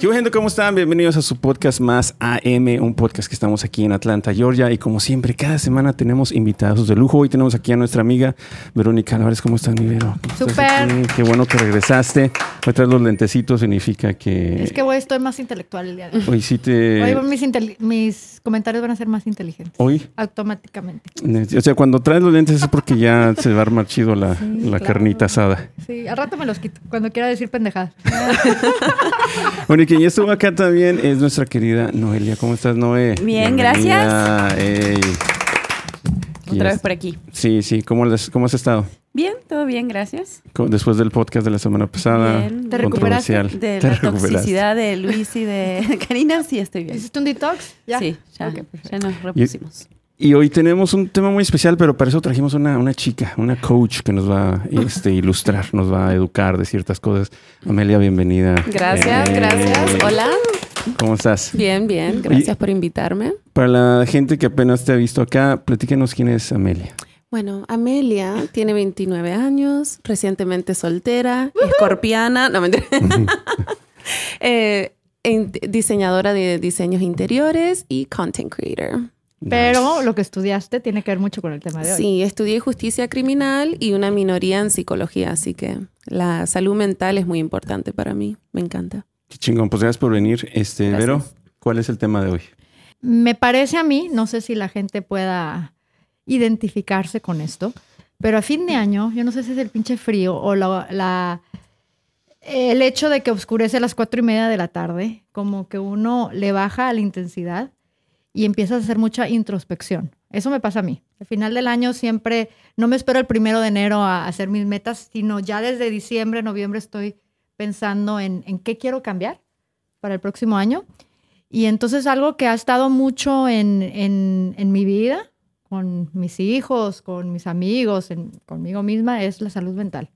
¿Qué gente? ¿Cómo están? Bienvenidos a su podcast más AM, un podcast que estamos aquí en Atlanta, Georgia. Y como siempre, cada semana tenemos invitados de lujo. Hoy tenemos aquí a nuestra amiga Verónica Álvarez. ¿Cómo estás, mi Vero? ¿Cómo estás Súper. Qué bueno que regresaste. Hoy traes los lentecitos, significa que... Es que hoy estoy más intelectual el día de hoy. Hoy sí te... Hoy mis, comentarios van a ser más inteligentes. Hoy, Automáticamente. o sea, cuando traes los lentes es porque ya se va a armar chido la, Sí, la claro. carnita asada. Sí, al rato me los quito cuando quiera decir pendejadas. Bueno, quien ya estuvo acá también es nuestra querida Noelia. ¿Cómo estás, Noé? Bien, Bienvenida. Ey. Y Otra vez por aquí. Sí, sí. ¿Cómo, les- cómo has estado? Bien, todo bien, gracias. Después del podcast de la semana pasada. Bien. ¿Te recuperaste? De ¿Te la recuperaste? toxicidad de Luis y de Karina, sí estoy bien. ¿Hiciste un detox? ¿Ya? Sí, ya, ya nos repusimos. Y hoy tenemos un tema muy especial, pero para eso trajimos una, una chica, una coach que nos va a este, ilustrar, nos va a educar de ciertas cosas. Amelia, bienvenida. Gracias, Eh, gracias. Hola. ¿Cómo estás? Bien, bien. Gracias por invitarme. Para la gente que apenas te ha visto acá, platícanos quién es Amelia. Bueno, Amelia tiene 29 años, recientemente soltera, escorpiana, no mentira. Eh, en- diseñadora de diseños interiores y content creator. Pero lo que estudiaste tiene que ver mucho con el tema de hoy. Sí, estudié justicia criminal y una minoría en psicología, así que la salud mental es muy importante para mí. Me encanta. Qué chingón, pues gracias por venir. Este, Gracias. Vero, ¿cuál es el tema de hoy? Me parece a mí, no sé si la gente pueda identificarse con esto, pero a fin de año, yo no sé si es el pinche frío o la, la- el hecho de que oscurece a las cuatro y media de la tarde, como que uno le baja la intensidad y empiezas a hacer mucha introspección. Eso me pasa a mí. Al final del año siempre, no me espero el primero de enero a hacer mis metas, sino ya desde diciembre, noviembre estoy pensando en, en qué quiero cambiar para el próximo año. Y entonces algo que ha estado mucho en, en- en mi vida, con mis hijos, con mis amigos, en- conmigo misma, es la salud mental.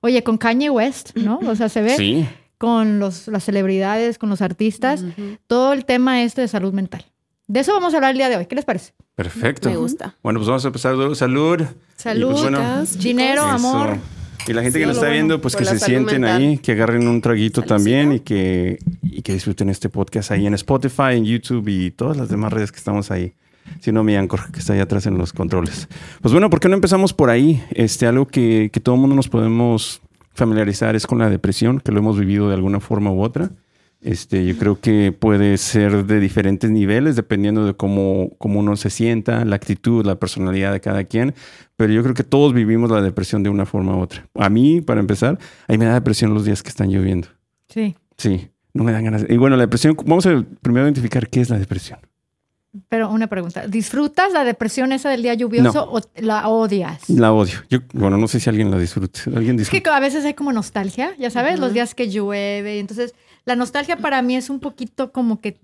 Oye, con Kanye West, ¿no? O sea, se ve Sí. con los, las celebridades, con los artistas, todo el tema este de salud mental. De eso vamos a hablar el día de hoy. ¿Qué les parece? Perfecto. Me gusta. Bueno, pues vamos a empezar. Salud. Salud, Y pues bueno, chicas, dinero, Eso. amor. Y la gente Sí, que nos lo está bueno, viendo, pues que se sienten mental. ahí, que agarren un traguito también y que, y que disfruten este podcast ahí en Spotify, en YouTube y todas las demás redes que estamos ahí. Si no, mi Anchor, que está ahí atrás en los controles. Pues bueno, ¿por qué no empezamos por ahí? Este, algo que, que todo el mundo nos podemos familiarizar es con la depresión, que lo hemos vivido de alguna forma u otra. Este, yo creo que puede ser de diferentes niveles dependiendo de cómo, cómo uno se sienta, la actitud, la personalidad de cada quien. Pero yo creo que todos vivimos la depresión de una forma u otra. A mí, para empezar, a mí me da depresión los días que están lloviendo. Sí. Sí, no me dan ganas. Y bueno, la depresión, vamos a primero identificar qué es la depresión. Pero una pregunta. ¿Disfrutas la depresión esa del día lluvioso o la odias? La odio. Yo, bueno, no sé si alguien la disfruta. ¿Alguien Es que disfruta? a veces hay como nostalgia, ya sabes, los días que llueve. y Entonces, la nostalgia para mí es un poquito como que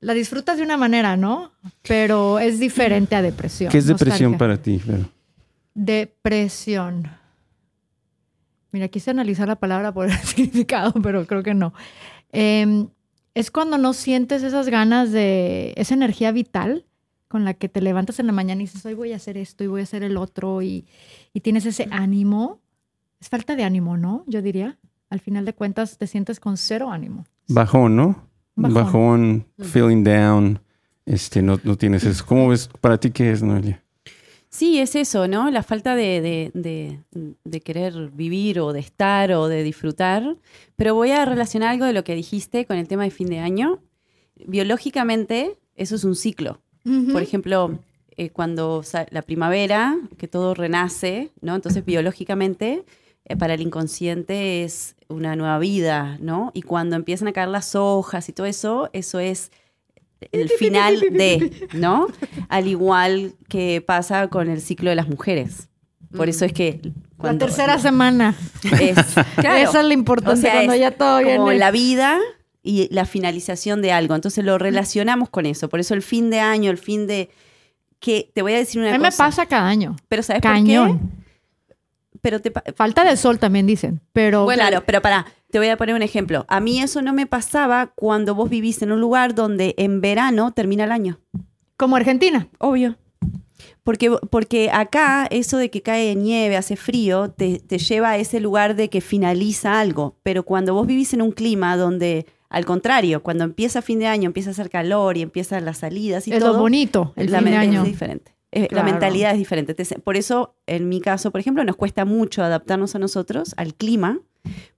la disfrutas de una manera, ¿no? Pero es diferente a depresión. ¿Qué es depresión nostalgia. para ti? Vero? Depresión. Mira, quise analizar la palabra por el significado, pero creo que no. Em, es cuando no sientes esas ganas de esa energía vital con la que te levantas en la mañana y dices, hoy voy a hacer esto y voy a hacer el otro y, y tienes ese ánimo. Es falta de ánimo, ¿no? Yo diría. Al final de cuentas te sientes con cero ánimo. Bajón, ¿no? Bajón. Bajón, feeling down. Este, no, no tienes eso. ¿Cómo ves? ¿Para ti qué es, Noelia? Sí, es eso, ¿no? La falta de, de- de- de querer vivir o de estar o de disfrutar. Pero voy a relacionar algo de lo que dijiste con el tema de fin de año. Biológicamente, eso es un ciclo. Por ejemplo, eh, cuando la primavera, que todo renace, ¿no? Entonces, biológicamente, para el inconsciente es una nueva vida, ¿no? Y cuando empiezan a caer las hojas y todo eso, eso es el final de, ¿no? Al igual que pasa con el ciclo de las mujeres. Por eso es que cuando la tercera semana. es, claro, Esa es lo importante o sea, cuando es ya todo como viene. la vida y la finalización de algo. Entonces lo relacionamos con eso. Por eso el fin de año, el fin de que te voy a decir una A mí me pasa cada año. Pero ¿sabes por Cañón. qué? Pero te Falta de sol también dicen, pero bueno, claro, pero para, te voy a poner un ejemplo. A mí eso no me pasaba cuando vos vivís en un lugar donde en verano termina el año. como Argentina. Obvio. Porque, porque acá eso de que cae nieve, hace frío, te, te lleva a ese lugar de que finaliza algo. Pero cuando vos vivís en un clima donde Al contrario, cuando empieza fin de año, empieza a hacer calor y empiezan las salidas y es todo. lo bonito, el fin de año. es diferente. Eh, La Claro. mentalidad es diferente. Te- Por eso, en mi caso, por ejemplo, nos cuesta mucho adaptarnos a nosotros, al clima,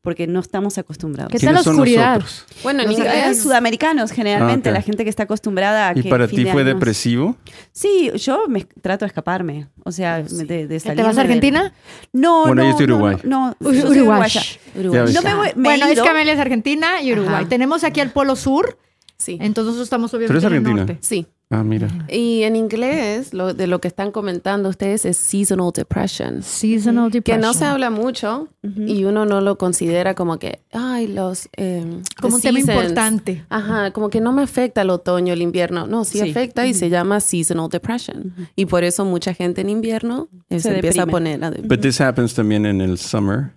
porque no estamos acostumbrados. ¿Qué tal la ¿Quiénes son oscuridad? nosotros? Bueno, en Los inglés. sudamericanos, generalmente, Ah, ok. la gente que está acostumbrada a ¿Y que para ti de fue año- depresivo? Sí, yo me trato de escaparme. O sea, de, de ¿Te salirme vas a del- Argentina? No, Bueno, no, es de no, Uruguay. No, no, Uy, yo soy Uruguay. No me voy, me he Bueno, es ido. que Amelia es Argentina y Uruguay. Ajá. Tenemos aquí el Polo Sur, Sí. entonces nosotros estamos Pero obviamente es en el Argentina. norte. Sí. Ah, mira. Y en inglés, lo, de lo que están comentando ustedes es seasonal depression. Seasonal Que depression. no se habla mucho y uno no lo considera como que, ay, los... eh, como un the tema seasons. importante. Ajá, como que no me afecta el otoño, el invierno. No, sí, Sí. afecta y se llama seasonal depression. Y por eso mucha gente en invierno se, Se empieza a poner a... But this happens también en el summer.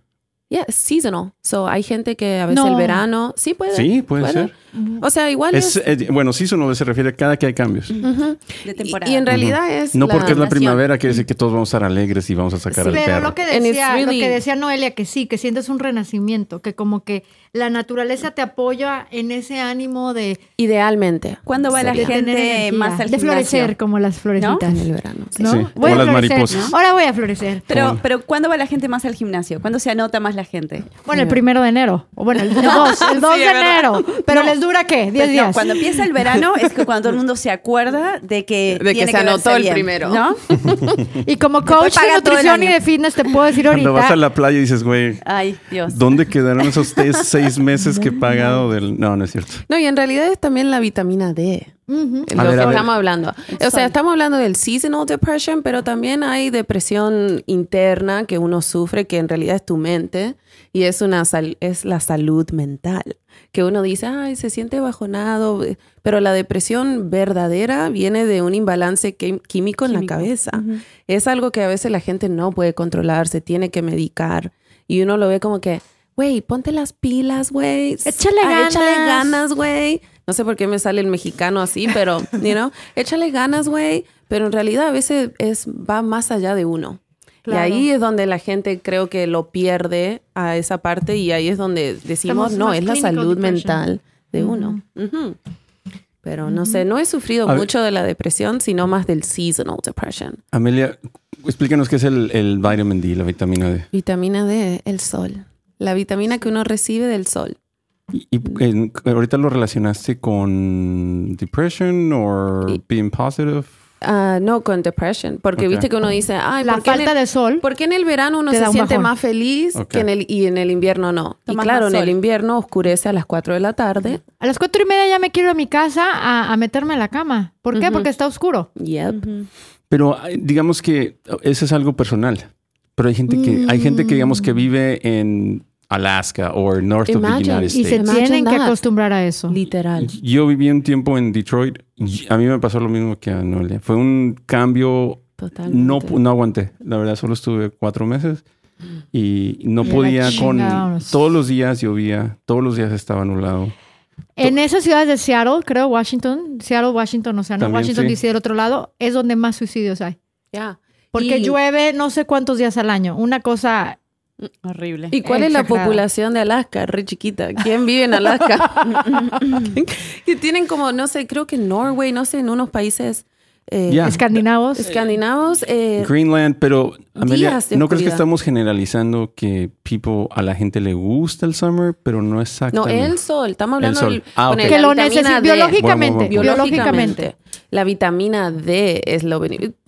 Yeah, it's seasonal. So hay gente que a veces No. el verano... Sí, puede. Sí, puede ser. O sea, igual es... Es, eh, bueno, seasonal se refiere a cada que hay cambios. De temporada. y en realidad es... No porque es la primavera quiere decir que todos vamos a estar alegres y vamos a sacar Sí, al Pero perro. lo que, decía, lo que decía Noelia, que sí, que sientes un renacimiento, que como que la naturaleza te apoya en ese ánimo de, Idealmente. ¿Cuándo va la gente más al de florecer gimnasio? como las florecitas. En el verano. sí. ¿no? Sí, Voy como a las florecer. mariposas. Ahora voy a florecer. Pero, pero ¿cuándo va la gente más al gimnasio? ¿Cuándo se anota más la gente? Bueno, el primero de enero. O bueno, el 2, el 2 Sí, de enero. Pero les dura qué? 10 Pues no, días. cuando empieza el verano es que cuando todo el mundo se acuerda de que De que tiene se anotó el bien, primero. ¿no? Y como coach de nutrición y de fitness te puedo decir Cuando vas a ahorita. la playa y dices, güey, Ay, Dios. ¿dónde quedaron esos te- seis meses que he pagado del...? No, no es cierto. No, y en realidad es también la vitamina D. Lo ver, que estamos hablando. O sea, estamos hablando del seasonal depression, pero también hay depresión interna que uno sufre, que en realidad es tu mente y es una sal- es la salud mental. Que uno dice, ay, se siente bajonado, pero la depresión verdadera viene de un imbalance qui- químico en la Químico. cabeza. Es algo que a veces la gente no puede controlar, se tiene que medicar y uno lo ve como que, güey, ponte las pilas, güey. Échale Ah, Échale ganas. ganas, güey. No sé por qué me sale el mexicano así, pero, you know, échale ganas, güey. Pero en realidad a veces es, va más allá de uno. Claro. Y ahí es donde la gente creo que lo pierde a esa parte y ahí es donde decimos, Estamos no, es la salud depression. mental de uno. Pero no sé, no he sufrido A mucho de la depresión, sino más del seasonal depression. Amelia, explícanos qué es el, el vitamin D, la vitamina D. Vitamina D, el sol. La vitamina que uno recibe del sol. Y, y, eh, ahorita lo relacionaste con depression o being positive. Ah, no, con depression. Porque Ok. viste que uno dice, ay, La ¿por qué en falta el- de sol. ¿Por qué en el verano uno se siente bajón. más feliz Ok. que en el, y en el invierno no? Tomas y claro, en el invierno oscurece a las 4 de la tarde. A las cuatro y media ya me quiero a mi casa a, a meterme en la cama. ¿Por qué? Ujú. Porque está oscuro. Yep. Pero eh, digamos que eso es algo personal. Pero hay gente que, hay gente que digamos que vive en Alaska o north of the Imagine. United Y se States. Imagine tienen que that. acostumbrar a eso. Literal. Yo viví un tiempo en Detroit. y a mí me pasó lo mismo que a Noelia. Fue un cambio. Totalmente. No, no aguanté. La verdad, solo estuve cuatro meses y no Y podía con. Todos los días llovía, todos los días estaba nublado. En esas ciudades de Seattle, creo, Washington, Seattle, Washington, o sea, no También, Washington sí. DC del otro lado, es donde más suicidios hay. Ya. Porque Y- llueve no sé cuántos días al año. Una cosa. Horrible. ¿Y cuál es la población de Alaska? Re chiquita. ¿Quién vive en Alaska? que tienen como, no sé, creo que en Norway, no sé, en unos países eh. Escandinavos. escandinavos. eh, Greenland, pero Amelia, días de ¿no crees que estamos generalizando que people, a la gente le gusta el summer, pero no no, exactamente? el sol. Estamos hablando sol. del- Ah, que lo vitamina necesita D. biológicamente. Bueno, bueno, bueno. Biológicamente. La vitamina D es lo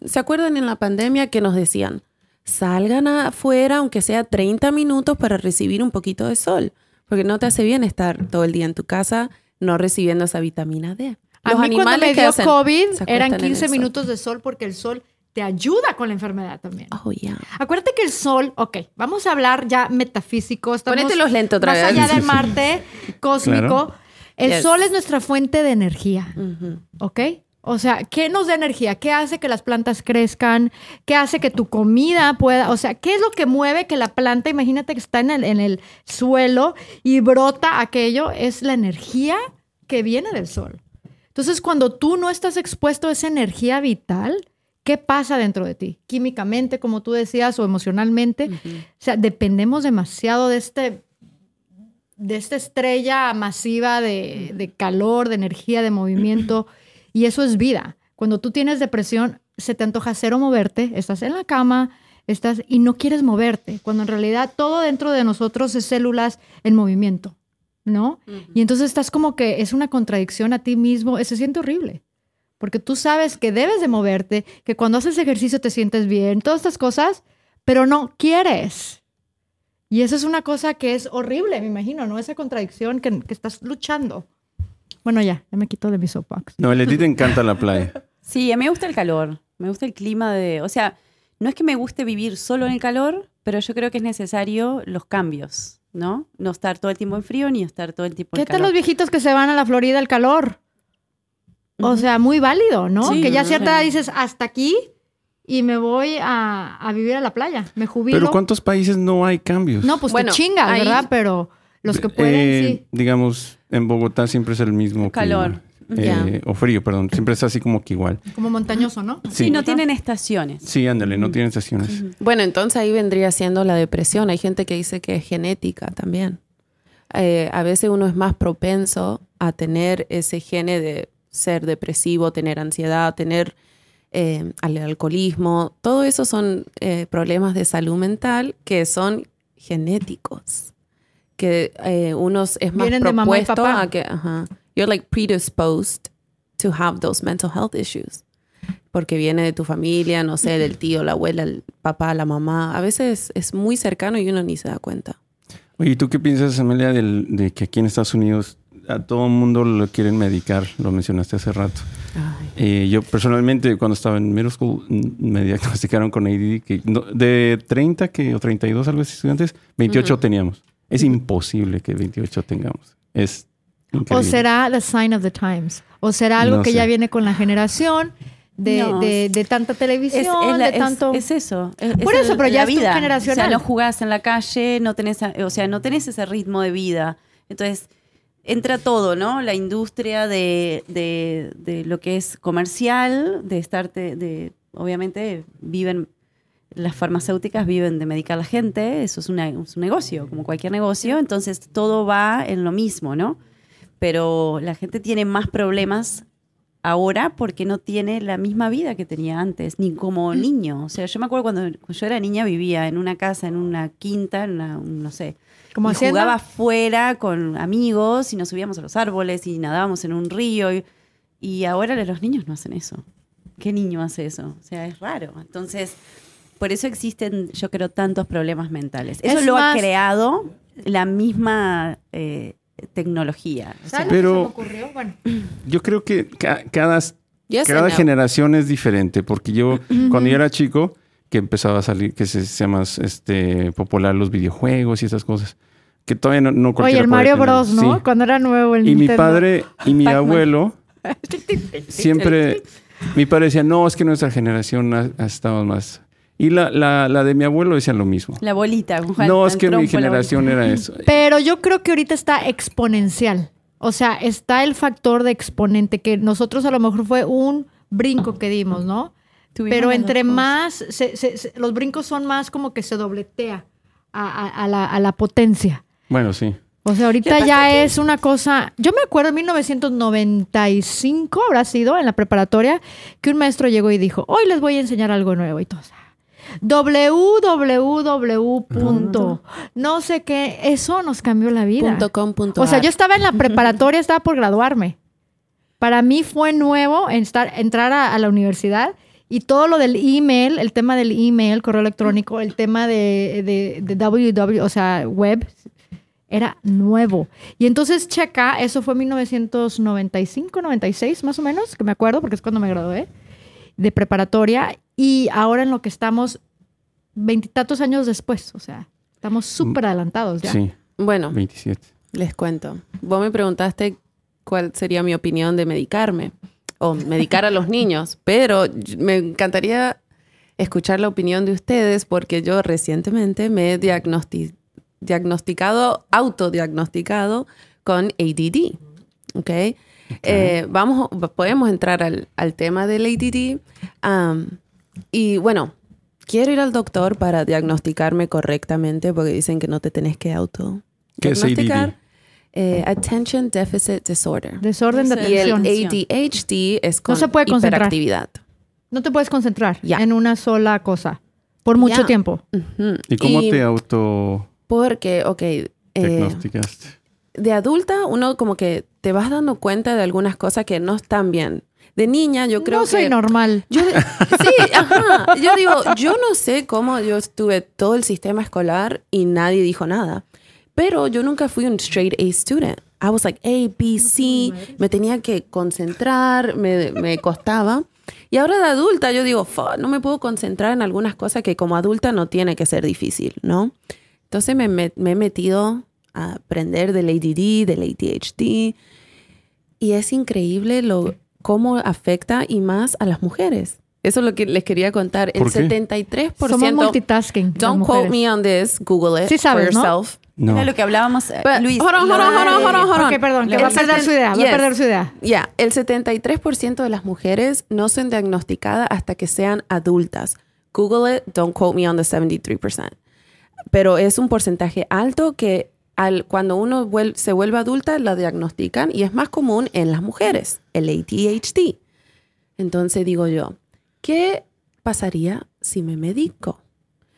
¿Se acuerdan en la pandemia que nos decían? Salgan afuera, aunque sea 30 minutos, para recibir un poquito de sol. Porque no te hace bien estar todo el día en tu casa no recibiendo esa vitamina D. A Los mí cuando me dio hacen, COVID eran acuestan en el 15 sol. minutos de sol porque el sol te ayuda con la enfermedad también. Oh, yeah. Acuérdate que el sol, ok, vamos a hablar ya metafísico. Estamos Ponete los lentes otra más vez. allá Sí, de. Marte cósmico. Claro. El Yes. sol es nuestra fuente de energía. ¿ok? O sea, ¿qué nos da energía? ¿Qué hace que las plantas crezcan? ¿Qué hace que tu comida pueda? O sea, ¿qué es lo que mueve que la planta, imagínate que está en el, en el suelo y brota aquello? Es la energía que viene del sol. Entonces, cuando tú no estás expuesto a esa energía vital, ¿qué pasa dentro de ti? Químicamente, como tú decías, o emocionalmente. O sea, dependemos demasiado de este de esta estrella masiva de, de calor, de energía, de movimiento, y eso es vida. Cuando tú tienes depresión, se te antoja cero moverte, estás en la cama, estás y no quieres moverte, cuando en realidad todo dentro de nosotros es células en movimiento, ¿no? Y entonces estás como que es una contradicción a ti mismo, se siente horrible. Porque tú sabes que debes de moverte, que cuando haces ejercicio te sientes bien, todas estas cosas, pero no quieres. Y eso es una cosa que es horrible, me imagino, ¿no? Esa contradicción que, que estás luchando. Bueno, ya, ya me quito de mi soapbox. No, a Leti te encanta la playa. Sí, a mí me gusta el calor, me gusta el clima de, o sea, no es que me guste vivir solo en el calor, pero yo creo que es necesario los cambios, ¿no? No estar todo el tiempo en frío ni estar todo el tiempo en ¿Qué tal calor. los viejitos que se van a la Florida al calor? O sea, muy válido, ¿no? Sí, que ya cierta edad dices, hasta aquí y me voy a, a vivir a la playa. Me jubilo. Pero ¿cuántos países no hay cambios? No, pues Bueno, te chingas, ahí- ¿verdad? Pero los que pueden, Eh, sí. Digamos, en Bogotá siempre es el mismo Calor. clima. Eh, O frío, perdón. Siempre es así como que igual. Como montañoso, ¿no? Sí, Sí. no tienen estaciones. Sí, ándale, no tienen estaciones. Bueno, entonces ahí vendría siendo la depresión. Hay gente que dice que es genética también. Eh, a veces uno es más propenso a tener ese gene de ser depresivo, tener ansiedad, tener eh, al- alcoholismo. Todo eso son eh, problemas de salud mental que son genéticos. Que eh, uno es más Vienen de mamá y propuesto papá. a que, ajá, you're like predisposed to have those mental health issues porque viene de tu familia, no sé, del tío, la abuela, el papá, la mamá. A veces es muy cercano y uno ni se da cuenta. Oye, ¿y tú qué piensas, Amelia, del- de que aquí en Estados Unidos a todo el mundo lo quieren medicar? Lo mencionaste hace rato. Eh, yo personalmente, cuando estaba en middle school, mm, me diagnosticaron con ADD, que no- de 30 que, o 32 algo estudiantes, 28 teníamos. Es imposible que 28 tengamos. Es O será the sign of the times. O será algo No que sé. ya viene con la generación de, No. de- de tanta televisión, Es, es la- de es- tanto... es eso. es- Por es eso, pero ya es vida. generacional. O sea, no jugás en la calle, no tenés, o sea, no tenés ese ritmo de vida. Entonces, entra todo, ¿no? La industria de, de- de lo que es comercial, de estarte, de, obviamente viven, las farmacéuticas viven de medicar a la gente, eso es, una- es un negocio, como cualquier negocio, entonces todo va en lo mismo, ¿no? Pero la gente tiene más problemas ahora porque no tiene la misma vida que tenía antes, ni como Mm. niño. O sea, yo me acuerdo cuando, cuando yo era niña vivía en una casa, en una quinta, en una, un- no sé. Como jugaba afuera con amigos y nos subíamos a los árboles y nadábamos en un río. Y, y ahora los niños no hacen eso. ¿Qué niño hace eso? O sea, es raro. Entonces, por eso existen, yo creo, tantos problemas mentales. Eso Es lo más- ha creado la misma eh, tecnología. O sea, ¿Sabes Pero- se me ocurrió? Bueno, Yo creo que ca- cada, Yes cada generación es diferente, porque yo, cuando yo era chico, que empezaba a salir, que se sea más este, popular los videojuegos y esas cosas, que todavía no, no Oye, el Mario tener. Bros, ¿no? Sí. Cuando era nuevo el Y mi padre y mi abuelo siempre, mi padre decía, no, es que nuestra generación ha, ha estado más... Y la, la, la de mi abuelo decía lo mismo. la bolita. Juan- No, es que mi trompo, generación era eso. Pero yo creo que ahorita está exponencial. O sea, está el factor de exponente, que nosotros a lo mejor fue un brinco que dimos, ¿no? Tuvimos Pero entre más, se- se- se- los brincos son más como que se dobletea a, a- a la, a la potencia. Bueno, sí. O sea, ahorita ya es una cosa. Yo me acuerdo en 1995, habrá sido en la preparatoria, que un maestro llegó y dijo: Hoy les voy a enseñar algo nuevo. Y todos. "Ah, www. punto, No sé qué. Eso nos cambió la vida. Punto com, punto O sea, yo estaba en la preparatoria, estaba por graduarme. Para mí fue nuevo estar, entrar a, a la universidad y todo lo del email, el tema del email, correo electrónico, el tema de, de, de www, o sea, web, era nuevo. Y entonces checa, eso fue 1995, 96 más o menos, que me acuerdo porque es cuando me gradué de preparatoria y ahora en lo que estamos veintitantos años después, o sea, estamos súper adelantados ya. Sí, Bueno, 27. les cuento. Vos me preguntaste cuál sería mi opinión de medicarme o medicar a los niños, pero me encantaría escuchar la opinión de ustedes porque yo recientemente me he diagnosti- diagnosticado, autodiagnosticado con ADD. ¿Ok? Eh, vamos, podemos entrar al, al tema del ADD. Am, y bueno, quiero ir al doctor para diagnosticarme correctamente porque dicen que no te tenés que auto ¿Qué es diagnosticar. ADD? eh, Attention Deficit Disorder. Desorden de Ese- Y el atención. ADHD es con se puede concentrar. hiperactividad. No te puedes concentrar en una sola cosa por mucho tiempo. ¿Y cómo te auto Porque, ok, eh, diagnosticaste? de adulta uno como que te vas dando cuenta de algunas cosas que no están bien. De niña yo creo no que... soy normal. Yo, sí, ajá. Yo digo, yo no sé cómo yo estuve todo el sistema escolar y nadie dijo nada. Pero yo nunca fui un straight A student. I was like A, B, C. Me tenía que concentrar, me, me costaba. Y ahora de adulta yo digo, "Fuck, no me puedo concentrar en algunas cosas que como adulta no tiene que ser difícil, ¿no? Entonces me, me- me he metido a aprender del ADD, del ADHD. Y es increíble lo, cómo afecta y más a las mujeres. Eso es lo que les quería contar. El ¿Por qué? 73%. Somos multitasking. Don't quote me on this. Google it Sí sabes, for ¿no? yourself. No. Era lo que hablábamos, eh, But- Luis. hold on, hold on, hold on, hold on, hold on. Ok, perdón, que va a perder su idea. Va a Yes. perder su idea. Ya, el 73% de las mujeres no son diagnosticadas hasta que sean adultas. Google it, don't quote me on the 73%. Pero es un porcentaje alto que al, cuando uno vuel- se vuelve adulta la diagnostican y es más común en las mujeres, el ADHD. Entonces digo yo, ¿qué pasaría si me medico?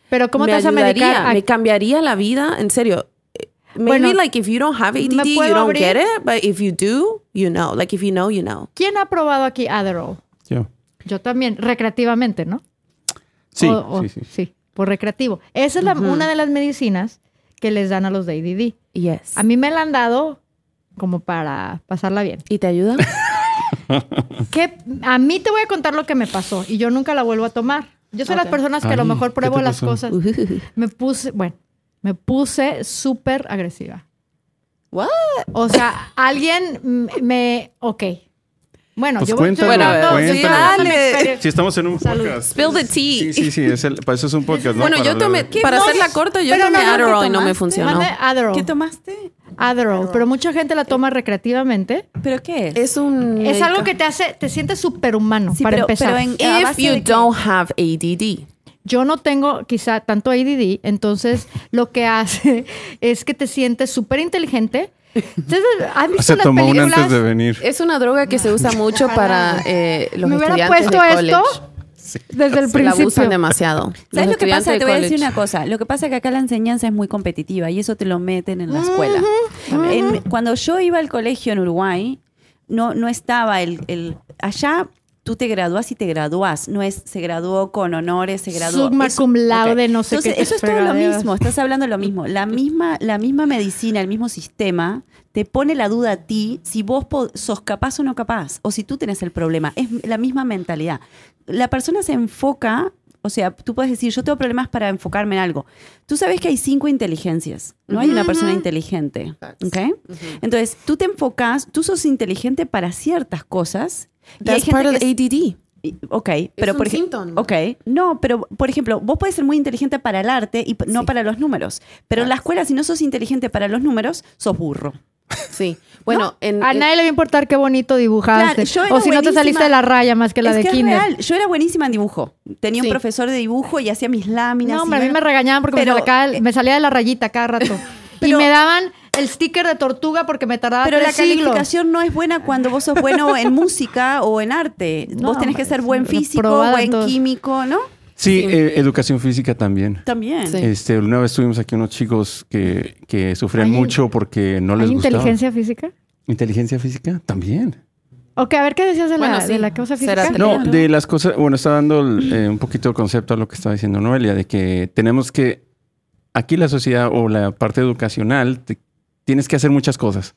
Pero ¿cómo me te vas a ayudaría, medicar? a- me cambiaría la vida, en serio. Maybe Bueno, like if you don't have ADD, ¿me you don't abrir? get it, but if you do, you know. Like if you know, you know. ¿Quién ha probado aquí Adderall? Yo. Yo también, recreativamente, ¿no? Sí, O- o- sí, sí. por recreativo. Esa es la- una de las medicinas que les dan a los de ADD. Yes. A mí me la han dado como para pasarla bien. ¿Y te ayuda? Que a mí te voy a contar lo que me pasó y yo nunca la vuelvo a tomar. Yo soy Ok. las personas que a lo Ay, mejor ¿qué pruebo las cosas. Me puse, bueno, me puse súper agresiva. What? O sea, alguien me, ok. Bueno, Pues yo voy cuéntalo, estoy cuéntalo. dando mi Dale. Si estamos en un Salud. podcast. Spill the tea. Sí, sí, sí. Es el, para eso es un podcast, ¿no? Bueno, Para yo tomé, para hacerla corta, yo tomé no, no, ¿qué Adderall y no me funcionó. ¿Qué tomaste? Adderall, pero mucha gente la toma recreativamente. ¿Pero qué es? Es un... Es algo que te hace, te sientes superhumano Sí, para pero- empezar. pero en- ¿a If you don't have ADD. Yo no tengo quizá tanto ADD, entonces lo que hace es que te sientes súper inteligente. Entonces, ¿han visto Se las tomó una antes de venir. Es una droga que se usa mucho para eh, los Me hubiera estudiantes puesto de college. Desde el La principio. abusan demasiado. ¿Sabes Los lo que pasa? Te voy a decir una cosa. Lo que pasa es que acá la enseñanza es muy competitiva y eso te lo meten en la escuela. En- cuando yo iba al colegio en Uruguay, no, no estaba el, el- Allá tú te gradúas y te gradúas. No es se graduó con honores, se graduó. Summa Eso- cum laude, no sé Entonces, qué Eso es todo lo mismo. Estás hablando de lo mismo. La misma, la misma medicina, el mismo sistema te pone la duda a ti si vos sos capaz o no capaz, o si tú tenés el problema. Es la misma mentalidad. La persona se enfoca, o sea, tú puedes decir, yo tengo problemas para enfocarme en algo. Tú sabes que hay cinco inteligencias, no hay una persona inteligente. Facts. ¿ok? Entonces, tú te enfocas, tú sos inteligente para ciertas cosas. Y hay That's gente part of que es- ADD. Ok, pero un por ejemplo. Ok, no, pero por ejemplo, vos puedes ser muy inteligente para el arte y no Sí. para los números. Pero en la escuela, si no sos inteligente para los números, sos burro. Sí. Bueno, en, A en- nadie le va a importar qué bonito dibujaste. Claro, yo era o si no te saliste de la raya más que la es de que es kinder. real. Yo era buenísima en dibujo. Tenía Sí. un profesor de dibujo y hacía mis láminas. No, y hombre, a mí me regañaban porque pero- me, salía, me salía de la rayita cada rato. y me daban el sticker de tortuga porque me tardaba Pero la siglos. calificación no es buena cuando vos sos bueno en música o en arte. No, vos tenés que ser buen físico, buen todo. químico, ¿no? Sí, eh, educación física también. También. Sí. Este, una vez tuvimos aquí unos chicos que, que sufrían ¿Hay- mucho porque no les ¿Hay gustaba. inteligencia física? ¿Inteligencia física? También. Ok, a ver qué decías de, Bueno, la, sí. de la cosa Será física. No, de las cosas, bueno, está dando eh, un poquito el concepto a lo que estaba diciendo Noelia, de que tenemos que, aquí la sociedad o la parte educacional, te- tienes que hacer muchas cosas,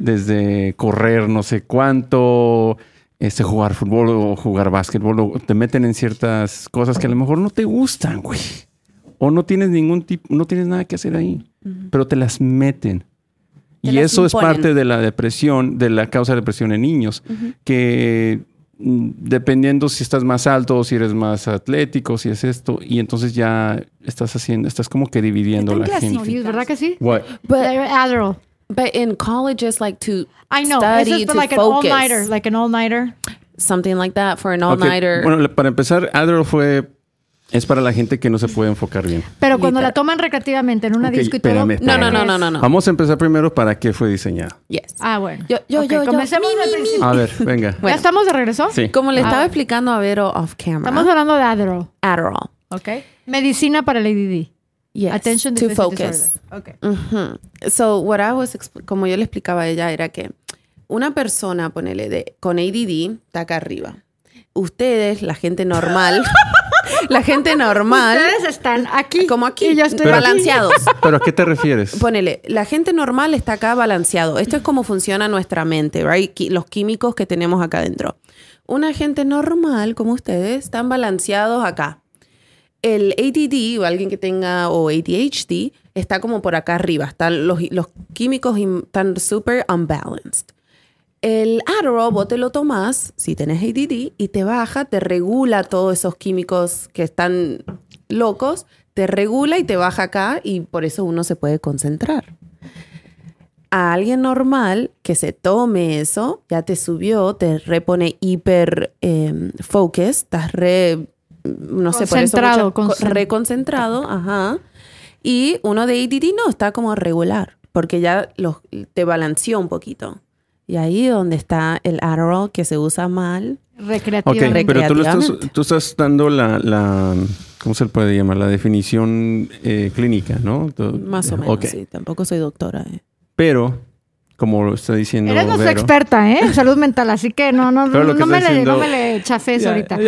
desde correr no sé cuánto, este, jugar fútbol o jugar básquetbol, o te meten en ciertas cosas que a lo mejor no te gustan, güey. O no tienes ningún tipo, no tienes nada que hacer ahí, pero te las meten. Te y las eso es parte de la depresión, de la causa de depresión en niños, que dependiendo si estás más alto o si eres más atlético, si es esto, y entonces ya estás haciendo, estás como que dividiendo la gente. ¿Verdad que sí? What? But- Adderall. but in college it's like to I know. study es to like an focus. all-nighter. Like an all-nighter. something like that for an Ok, all-nighter. Bueno, para empezar, Adderall fue Es para la gente que no se puede enfocar bien. Pero cuando Literal. la toman recreativamente en una Ok, disco y todo. espérame, No, no, no, no, no, no. Vamos a empezar primero para qué fue diseñado. Yes. Ah, bueno. Yo, yo, Ok, yo, yo. Comencemos Mi, mi, mi. principio. A ver, venga. ¿Ya estamos de regreso? Sí. Como le Ah. estaba explicando a Vero off camera. Estamos hablando de Adderall. Adderall. ¿Ok? Medicina para el ADD. Yes. Attention to focus. Disorder. Ok. Ujú. So, what I was, como yo le explicaba a ella, era que una persona, ponele, de, con ADD, está acá arriba. Ustedes, la gente normal, la gente normal, Ustedes están aquí. como aquí, Y yo estoy Pero- balanceados. ¿Pero a qué te refieres? Ponele, la gente normal está acá balanceado. Esto es como funciona nuestra mente, right? Los químicos que tenemos acá adentro. Una gente normal, como ustedes, están balanceados acá. El ADD o alguien que tenga o ADHD está como por acá arriba. Están los, los químicos están super unbalanced. El Adderall, vos te lo tomás, si tenés ADD, y te baja, te regula todos esos químicos que están locos, te regula y te baja acá, y por eso uno se puede concentrar. A alguien normal que se tome eso, ya te subió, te repone hiper eh, focus, estás re, no sé, por eso Concentrado, mucha- reconcentrado, ajá. Y uno de ADD no, está como regular, porque ya los, te balanceó un poquito. Y ahí donde está el Adderall que se usa mal. Ok, Recreativamente. pero tú, lo estás, Recreativamente. tú estás dando la, la- ¿cómo se le puede llamar? La definición eh, clínica, ¿no? Más o menos, Ok. sí. Tampoco soy doctora. eh. Pero, como lo está diciendo Eres nuestra experta, ¿eh? En salud mental, así que no, no, no, que no me le, no me le chafes ahorita. es,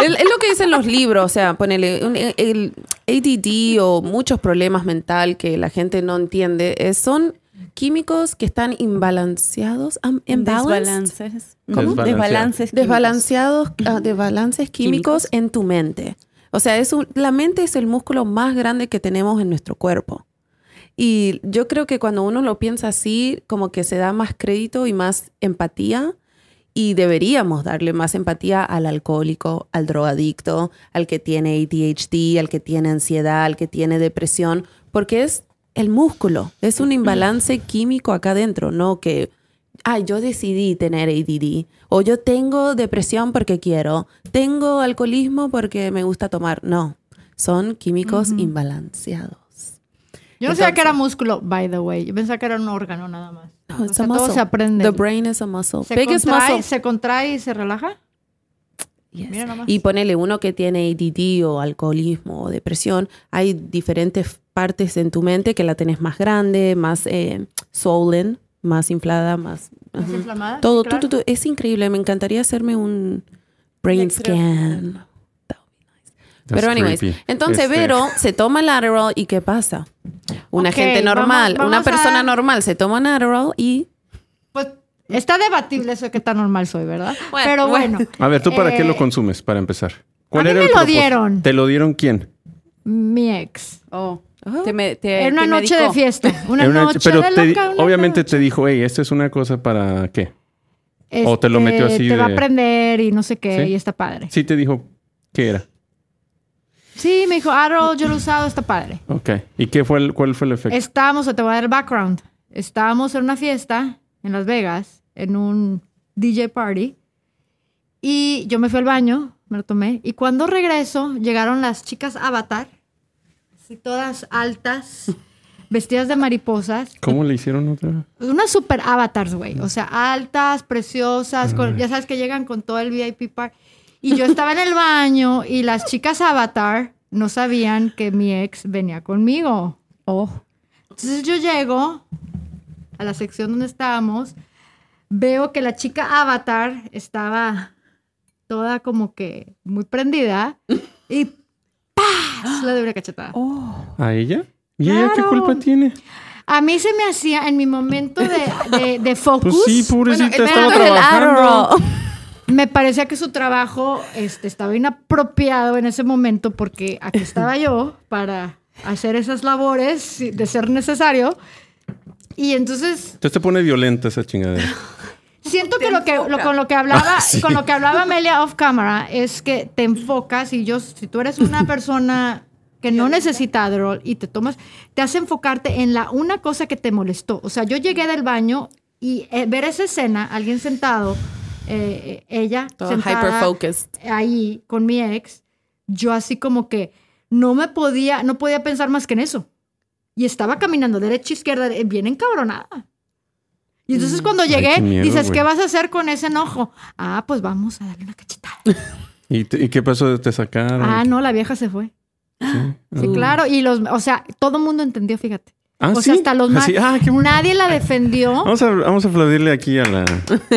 es lo que dicen los libros, o sea, ponele un- el ADD o muchos problemas mental que la gente no entiende, es- son químicos que están imbalanceados, um, imbalanced, Desbalances. ¿Cómo? Desbalances. químicos. desbalanceados, ah, desbalances químicos, Químicos. en tu mente. O sea, es un- la mente es el músculo más grande que tenemos en nuestro cuerpo. Y yo creo que cuando uno lo piensa así, como que se da más crédito y más empatía. Y deberíamos darle más empatía al alcohólico, al drogadicto, al que tiene ADHD, al que tiene ansiedad, al que tiene depresión, porque es el músculo, es un imbalance químico acá adentro, no que, ay, yo decidí tener ADD, o yo tengo depresión porque quiero, tengo alcoholismo porque me gusta tomar. No, son químicos imbalanceados. Yo no sabía que era músculo, by the way. Yo pensaba que era un órgano nada más. No, O sea, todo se aprende. The brain is a muscle. Se Biggest contrae, muscle. se contrae y se relaja. Yes. Mira nomás. Y ponele uno que tiene ADD o alcoholismo o depresión, hay diferentes partes en tu mente que la tenés más grande, más eh, swollen, más inflada, más... ¿Más inflamada? Todo, Sí, tú, claro. tú, tú. es increíble. Me encantaría hacerme un brain scan. That would be nice. That's Pero anyways, creepy. entonces Este- Vero se toma el Adderall y ¿qué pasa? Una gente normal, vamos- una a- persona normal se toma un Adderall y Pues está debatible eso de qué tan normal soy, ¿verdad? Bueno, Pero bueno. A ver, ¿tú para qué eh, lo consumes, para empezar? a mí era me el lo propósito? dieron. ¿Te lo dieron quién? Mi ex. Oh. Te me- te- Era una te noche medicó. de fiesta. Una noche pero de loca, una obviamente noche. te dijo, hey, esta es una cosa para qué. o te lo Este, metió así Te va a de- aprender y no sé qué, ¿Sí? y está padre. Sí te dijo qué era. Sí, me dijo, Arrow, yo lo he usado, está padre. Ok. ¿Y qué fue el, cuál fue el efecto? Estábamos, te voy a dar el background. Estábamos en una fiesta en Las Vegas, en un DJ party, y yo me fui al baño, me lo tomé, y cuando regreso, llegaron las chicas Avatar, así todas altas, vestidas de mariposas, ¿Cómo le hicieron otra unas super avatars, güey. O sea, altas, preciosas, con- ya sabes que llegan con todo el VIP par. Y yo estaba en el baño y las chicas avatar no sabían que mi ex venía conmigo. Oh. Entonces yo llego a la sección donde estábamos, veo que la chica avatar estaba toda como que muy prendida y ¡paz! Le doy una cachetada. Oh. ¿A ella? ¿Y ella qué culpa tiene? A mí se me hacía en mi momento de, de, de focus. Pues sí, pobrecita, Bueno, estaba trabajando. Me parecía que su trabajo este, estaba inapropiado en ese momento porque aquí estaba yo para hacer esas labores de ser necesario. Y entonces Entonces te pone violenta esa chingadera. Siento que, lo que lo- con lo que hablaba Sí. con lo que hablaba Amelia off camera es que te enfocas y yo si tú eres una persona que no necesita Adderall y te tomas te hace enfocarte en la una cosa que te molestó. O sea, yo llegué del baño y eh, ver esa escena, alguien sentado, eh, eh, ella Todo sentada, ahí con mi ex, yo así como que no me podía, no podía pensar más que en eso. Y estaba caminando derecha, izquierda, bien encabronada. Y entonces cuando Ay, llegué, qué miedo, dices, güey. ¿qué vas a hacer con ese enojo? Ah, pues vamos a darle una cachetada. ¿Y, te- y qué pasó? ¿Te sacaron? ah, no, la vieja se fue. Sí, Uh. claro. Y los, o sea, todo el mundo entendió, fíjate. Ah, o sea, ¿sí? hasta los más. Ah, qué bueno. Nadie la defendió. Vamos a, vamos a aplaudirle aquí a la...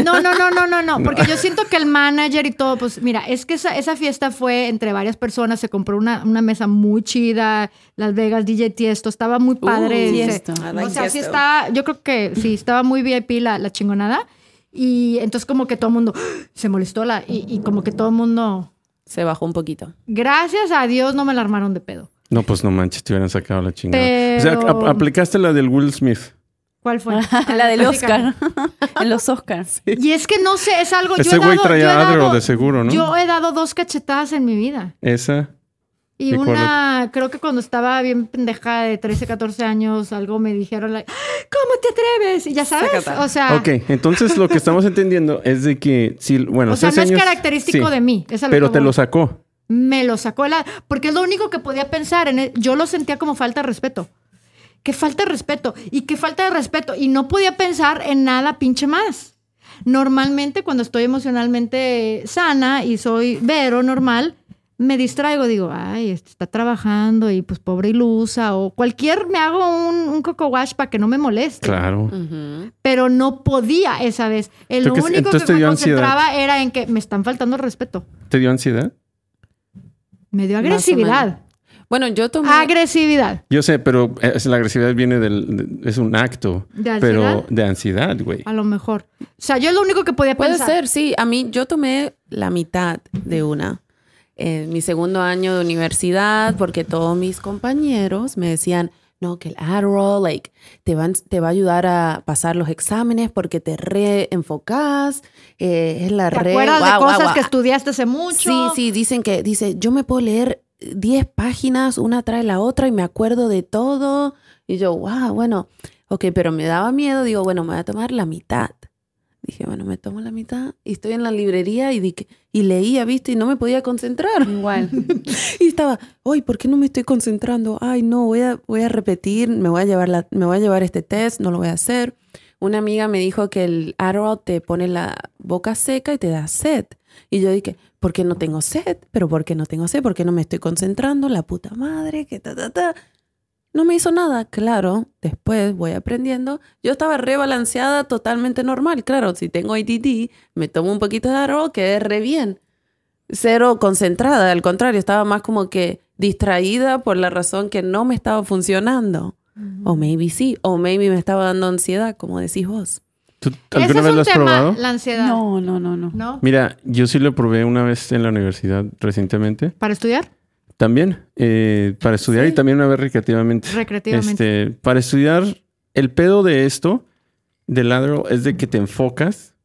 No, no, no, no, no, no. Porque yo siento que el manager y todo, pues mira, es que esa, esa fiesta fue entre varias personas. Se compró una, una mesa muy chida. Las Vegas, DJ Tiesto. Estaba muy padre. Uh, Tiesto. Like o sea, sí estaba, yo creo que sí, estaba muy VIP la, la chingonada. Y entonces como que todo el mundo se molestó la, y, y como que todo el mundo, Se bajó un poquito. gracias a Dios no me la armaron de pedo. No, pues no manches, te hubieran sacado la chingada. O sea, ap- aplicaste la del Will Smith. ¿Cuál fue? la del. Oscar. en los Oscars. Y es que no sé, es algo... Ese güey dado- yo he traía dado- Adderall de seguro, ¿no? Yo he dado dos cachetadas en mi vida. Esa. Y ¿Y cuál una, creo que cuando estaba bien pendeja de 13, 14 años, algo me dijeron, like, ¿cómo te atreves? Y ya sabes, o sea, Ok, entonces lo que estamos entendiendo es de que, sí, bueno, o sea, no seis es años- característico sí, de mí. es Pero te voy. lo sacó. Me lo sacó la... Porque es lo único que podía pensar. En. Yo lo sentía como falta de respeto. Que falta de respeto. Y que falta de respeto. Y no podía pensar en nada pinche más. Normalmente cuando estoy emocionalmente sana y soy vero normal, me distraigo. Digo, ay, este está trabajando y pues pobre ilusa. O cualquier, me hago un, un coco wash para que no me moleste. Claro. Pero no podía esa vez. El que único que me ansiedad. concentraba era en que me están faltando el respeto. ¿Te dio ansiedad? Me dio agresividad. Bueno, yo tomé. Agresividad. Yo sé, pero eh, es- la agresividad viene del... de- es un acto. ¿De ansiedad? Pero de ansiedad, güey. A lo mejor. O sea, yo es lo único que podía Puede pensar. ser, sí. A mí, yo tomé la mitad de una en mi segundo año de universidad porque todos mis compañeros me decían, no, que el Adderall, like, te, van, te va a ayudar a pasar los exámenes porque te reenfocas, eh, es la ¿Te re... acuerdas de guau, guau, cosas que estudiaste hace mucho? Sí, sí, dicen que, dice, yo me puedo leer 10 páginas, una trae la otra y me acuerdo de todo. Y yo, wow, bueno, ok, pero me daba miedo, digo, bueno, me voy a tomar la mitad. Dije, bueno, me tomo la mitad y estoy en la librería y, di que- y leía, viste, y no me podía concentrar. Igual. Y estaba, ay, ¿por qué no me estoy concentrando? Ay, no, voy a, voy a repetir, me voy a, llevar la, me voy a llevar este test, no lo voy a hacer. Una amiga me dijo que el Adderall te pone la boca seca y te da sed. Y yo dije, ¿por qué no tengo sed? ¿Pero por qué no tengo sed? ¿Por qué no me estoy concentrando? La puta madre, que ta, ta, ta. No me hizo nada, claro. Después voy aprendiendo. Yo estaba rebalanceada totalmente normal. Claro, si tengo ADD, me tomo un poquito de Adderall, quedé re bien cero concentrada, al contrario, estaba más como que distraída por la razón que no me estaba funcionando. O maybe sí, o maybe me estaba dando ansiedad, como decís vos. ¿Tú Ese alguna es vez un lo has tema, probado? la ansiedad. No, no, no, no. ¿No? Mira, yo sí lo probé una vez en la universidad recientemente. ¿Para estudiar? También, eh, para estudiar y también una vez recreativamente. Recreativamente. Este, para estudiar, el pedo de esto, del Adderall, es de que te enfocas,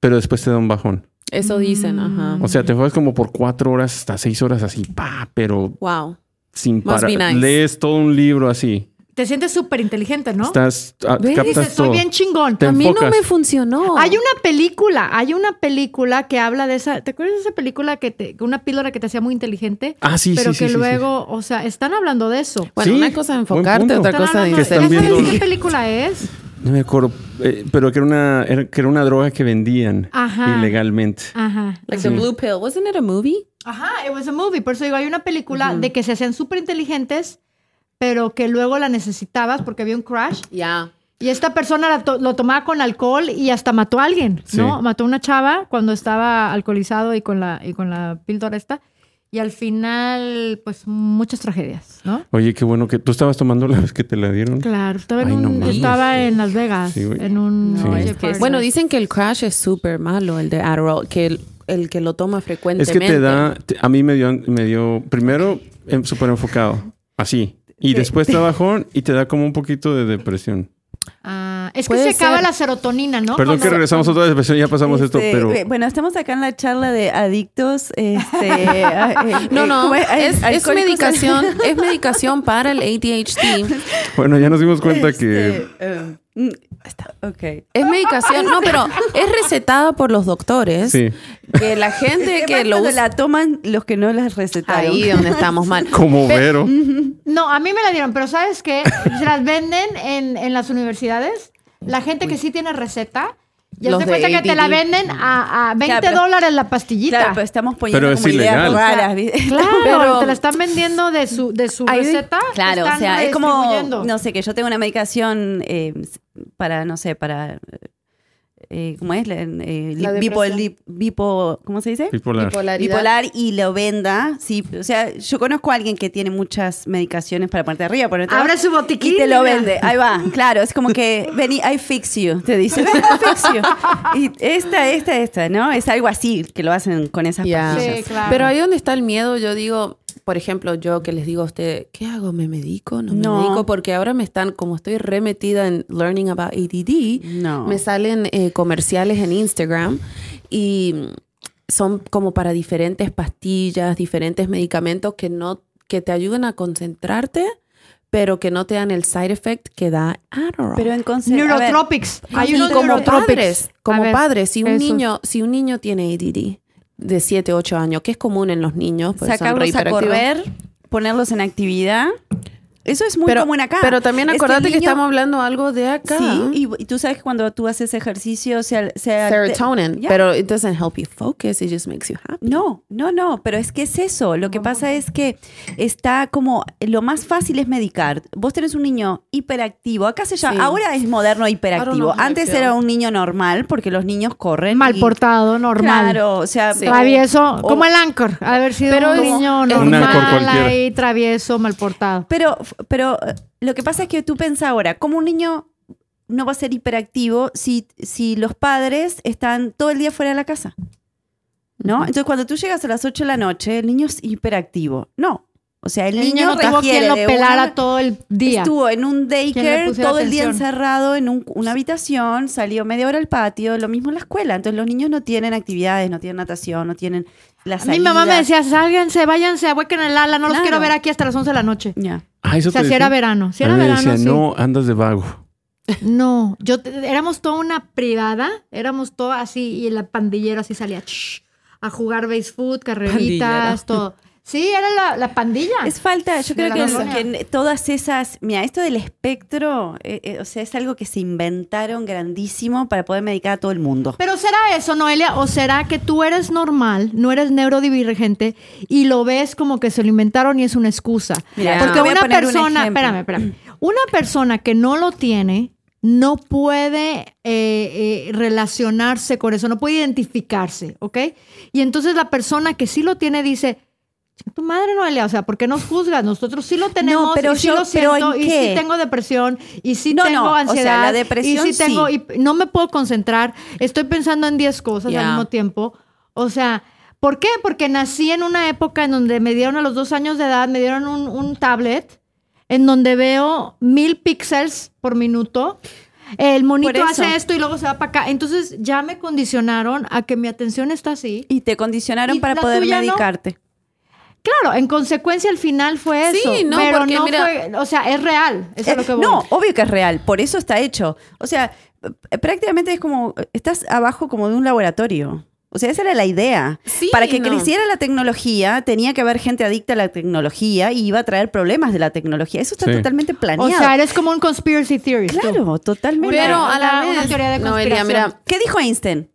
pero después te da un bajón. Eso dicen, ajá. O sea, te enfocas como por cuatro horas hasta seis horas así, pa, pero Wow. sin parar. nice. Lees todo un libro así. Te sientes súper inteligente, ¿no? Estás, ah, ¿Ves? captas Dices, soy todo. bien chingón. Te A mí no me funcionó. Hay una película, hay una película que habla de esa, ¿te acuerdas de esa película que te, una píldora que te hacía muy inteligente? Ah, sí, pero sí, que sí, sí, luego, o sea, están hablando de eso. Bueno, Sí, una cosa buen enfocarte, punto. otra cosa de- ¿Ya sabes qué película es? No me acuerdo, eh, pero que era una, era, que era una droga que vendían Ajá. ilegalmente. Ajá. Like the Blue Pill. Wasn't it a movie? Ajá, it was a movie. Por eso digo, hay una película de que se hacían súper inteligentes, pero que luego la necesitabas porque había un crash. Ya. Y esta persona la to- lo tomaba con alcohol y hasta mató a alguien, ¿no? Sí. Mató a una chava cuando estaba alcoholizado y con la, y con la píldora esta. Y al final, pues muchas tragedias, ¿no? Oye, qué bueno que tú estabas tomando la vez que te la dieron. Claro, estaba en, Ay, no un- estaba en Las Vegas, Sí, güey. en un... No, DJ es. Bueno, dicen que el crash es súper malo, el de Adderall, que el, el que lo toma Es frecuentemente. que te da, te- a mí me dio, me dio primero em, súper enfocado, así. Y después te da bajón y te da como un poquito de depresión. Ah, es que se acaba ser. la serotonina, ¿no? Perdón que regresamos otra vez, ya pasamos esto, Este, pero... eh, Bueno, estamos acá en la charla de adictos. Este, eh, No, eh, no, ¿cómo es, medicación, es medicación para el ADHD. Bueno, ya nos dimos cuenta que... Este, Mm, Ok. Es medicación, no, pero es recetada por los doctores. Sí. Que la gente que lo usa. la toman los que no las recetaron. Ahí donde estamos mal. Como Vero. No, a mí me la dieron, pero ¿sabes qué? Se las venden en, en las universidades. La gente que sí tiene receta, ya Los se de cuenta que te la venden a, a 20 Claro, pero- dólares la pastillita. Claro, pero estamos poniendo Pero es como ideas raras. Claro, Pero- te la están vendiendo de su, de su receta. Claro, o sea, es como, no sé, que yo tengo una medicación eh, para, no sé, para, eh, ¿cómo es? Eh, La li- bipo, ¿cómo se dice? Bipolar. Bipolar y lo venda, sí. O sea, yo conozco a alguien que tiene muchas medicaciones para ponerte arriba, ponerte abajo, Abre su botiquín. y te lo vende. Ahí va, claro, es como que, vení, I fix you, te dice, ven, I fix you. Y esta, esta, esta, ¿no? Es algo así que lo hacen con esas pastillas. Sí, claro. Pero ahí donde está el miedo, yo digo, por ejemplo, yo que les digo a ustedes, ¿qué hago? ¿Me medico? ¿No me No. medico? Porque ahora me están, como estoy remetida en learning about ADD, No. me salen eh, comerciales en Instagram y son como para diferentes pastillas, diferentes medicamentos que no que te ayudan a concentrarte, pero que no te dan el side effect que da Adderall. Pero en a ver, Neurotropics. Hay Y unos como neurotropics. padres, como padres, si un esos. niño, si un niño tiene ADD de 7, 8 años, que es común en los niños, sacarlos a correr, ponerlos en actividad. Eso es muy pero, común acá. Pero también Es el acordate que, niño- estamos hablando algo de acá. Sí, y, y tú sabes que cuando tú haces ejercicio, se, se Serotonin, Ya. pero it doesn't help you focus, it just makes you happy. No, no, no, pero es que es eso. Lo que pasa es que está como, lo más fácil es medicar. Vos tenés un niño hiperactivo, acá se llama, Sí. ahora es moderno hiperactivo. Antes era un niño normal porque los niños corren. Mal y- portado, normal. Claro, o sea, Sí. Travieso, o- como el Anchor. Haber sido Pero un niño es- Un Anchor normal, ahí, travieso, mal portado. Pero, pero eh, lo que pasa es que tú pensás ahora, ¿cómo un niño no va a ser hiperactivo si, si los padres están todo el día fuera de la casa? ¿No? Entonces, cuando tú llegas a las 8 de la noche, el niño es hiperactivo. No. O sea, el, El niño, niño no tuvo quien lo de pelara una- todo el día. Estuvo en un daycare todo el día encerrado en un- una habitación, salió media hora al patio, lo mismo en la escuela. Entonces los niños no tienen actividades, no tienen natación, no tienen las Mi mamá me decía, sálganse, váyanse, ahuequen el ala, no los quiero ver aquí hasta las 11 de la noche. Ya. Ah, eso O sea, te si era verano. Si A era mí me verano, decía, sí. no, andas de vago. No, yo te- éramos toda una privada, éramos todo así y el pandillero así salía shh, a jugar base food, carreritas, todo. Sí, era la, la pandilla. Es falta, yo creo que, que todas esas, mira, esto del espectro, eh, eh, o sea, es algo que se inventaron grandísimo para poder medicar a todo el mundo. Pero será eso, Noelia, o será que tú eres normal, no eres neurodivergente y lo ves como que se lo inventaron y es una excusa. Mira, Porque una un persona, espérame, espérame, una persona que no lo tiene no puede eh, eh, relacionarse con eso, no puede identificarse, ¿ok? Y entonces la persona que sí lo tiene dice, tu madre Noelia, o sea, ¿por qué nos juzgas? Nosotros sí lo tenemos, pero y sí yo- lo pero siento, ¿en y qué? sí tengo depresión, y sí No, tengo no, o sea, ansiedad, la depresión y sí tengo, sí. y no me puedo concentrar, estoy pensando en 10 cosas al mismo tiempo. O sea, ¿por qué? Porque nací en una época en donde me dieron a los dos años de edad, me dieron un, un tablet en donde veo mil píxeles por minuto. El monito hace esto y luego se va para acá. Entonces ya me condicionaron a que mi atención está así. Y te condicionaron ¿Y para poder no? Claro, en consecuencia al final fue Sí, eso. no, pero porque no mira- fue, o sea, es real. Eso es lo Eh, que voy. no, obvio que es real, por eso está hecho. O sea, eh, prácticamente es como, estás abajo como de un laboratorio. O sea, esa era la idea. Sí, Para que no. creciera la tecnología, tenía que haber gente adicta a la tecnología y iba a traer problemas de la tecnología. Eso está Sí. totalmente O planeado. sea, eres como un conspiracy theorist. tú. claro, totalmente. Pero a la una vez, teoría de conspiración. mira, ¿Qué dijo Einstein?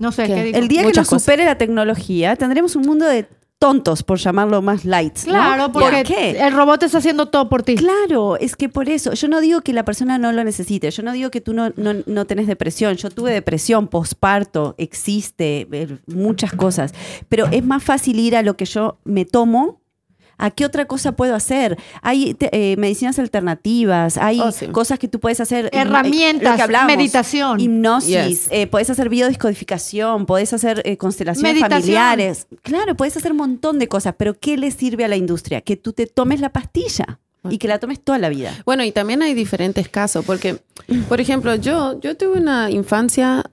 No sé, ¿Qué? ¿qué dijo? El día que nos cosas. supere la tecnología, tendremos un mundo de tontos, por llamarlo más light. ¿no? Claro, porque ¿Por qué? el robot está haciendo todo por ti. Claro, es que por eso, yo no digo que la persona no lo necesite, yo no digo que tú no, no, no tenés depresión, yo tuve depresión, posparto, existe, eh, muchas cosas, pero es más fácil ir a lo que yo me tomo. ¿A qué otra cosa puedo hacer? Hay te- eh, medicinas alternativas, hay Oh, sí. cosas que tú puedes hacer. eh, Herramientas, lo que hablábamos, meditación. Hipnosis, Yes. eh, puedes hacer biodescodificación, puedes hacer eh, constelaciones Meditación. familiares. Claro, puedes hacer un montón de cosas, pero ¿qué le sirve a la industria? Que tú te tomes la pastilla y que la tomes toda la vida. Bueno, y también hay diferentes casos, porque, por ejemplo, yo, yo tuve una infancia,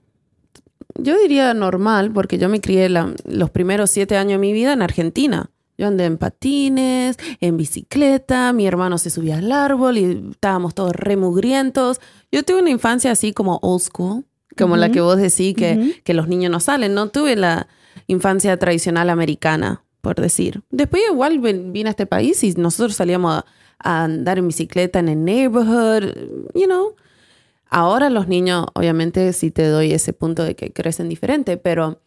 yo diría normal, porque yo me crié la- los primeros siete años de mi vida en Argentina. Yo andé en patines, en bicicleta, mi hermano se subía al árbol y estábamos todos remugrientos. Yo tuve una infancia así como old school, como la que vos decís que, que los niños no salen. No tuve la infancia tradicional americana, por decir. Después igual vine a este país y nosotros salíamos a, a andar en bicicleta en el neighborhood, you know. Ahora los niños, obviamente, sí te doy ese punto de que crecen diferente, pero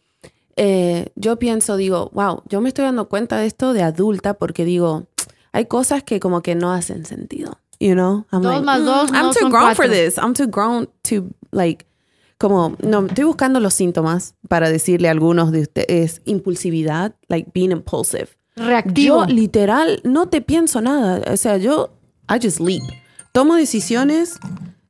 eh, yo pienso, digo, wow, yo me estoy dando cuenta de esto de adulta porque digo, hay cosas que como que no hacen sentido, you know? I'm Dos más dos I'm no too son grown for cuatro. this. I'm too grown to like como no estoy buscando los síntomas para decirle a algunos de ustedes impulsividad, like being impulsive. Reactivo. Yo literal no te pienso nada, o sea, yo I just leap. Tomo decisiones,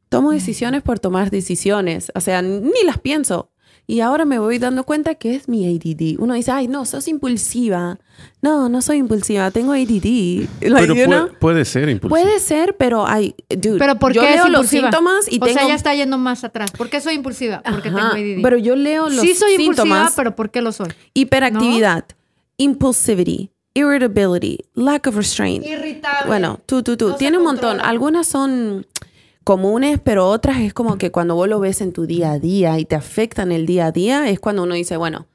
tomo decisiones por tomar decisiones, o sea, ni las pienso. Y ahora me voy dando cuenta que es mi ADD. Uno dice, ay, no, sos impulsiva. No, no soy impulsiva, tengo ADD. Like, Pero you puede, know? puede ser impulsivo. Puede ser, pero hay, dude, Pero ¿por yo qué es leo los impulsiva? síntomas y o tengo sea, ya está yendo más atrás. ¿Por qué soy impulsiva? Porque Ajá, tengo ADD. Pero yo leo los sí soy impulsiva, síntomas. pero ¿por qué lo soy? Hiperactividad, impulsivity, irritability, lack of restraint. Irritable. Bueno, tú, tú, tú. No Tiene un montón. Algunas son comunes, pero otras es como que cuando vos lo ves en tu día a día y te afectan el día a día, es cuando uno dice, bueno,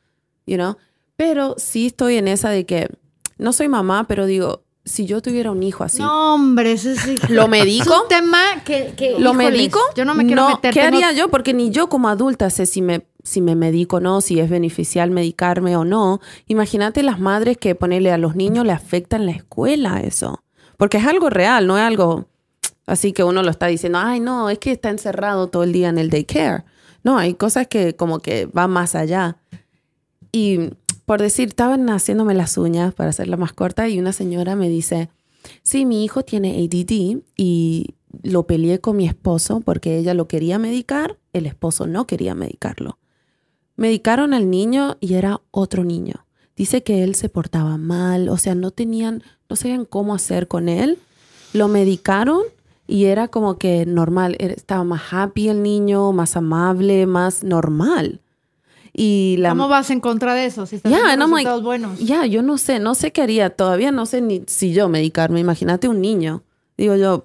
you know. Pero sí estoy en esa de que no soy mamá, pero digo, si yo tuviera un hijo así, No, hombre, ese es... ¿lo Es medico? un tema que... que ¿Lo híjoles, medico? Yo no me quiero meter. ¿Qué haría yo? Porque ni yo como adulta sé si me, si me medico o no, si es beneficial medicarme o no. Imagínate las madres que ponerle a los niños le afecta en la escuela eso. Porque es algo real, no es algo así que uno lo está diciendo, ay, no, es que está encerrado todo el día en el daycare. No, hay cosas que como que van más allá. Y por decir, estaban haciéndome las uñas para hacerla más corta y una señora me dice, sí, mi hijo tiene ADD y lo peleé con mi esposo porque ella lo quería medicar, el esposo no quería medicarlo. Medicaron al niño y era otro niño. Dice que él se portaba mal, o sea, no tenían, no sabían cómo hacer con él. Lo medicaron y era como que normal, estaba más happy el niño, más amable, más normal. Y la ¿Cómo vas en contra de eso? Si estás and I'm like, buenos. ya, yo no sé, no sé qué haría. Todavía no sé ni si yo medicarme. Imagínate un niño. Digo yo,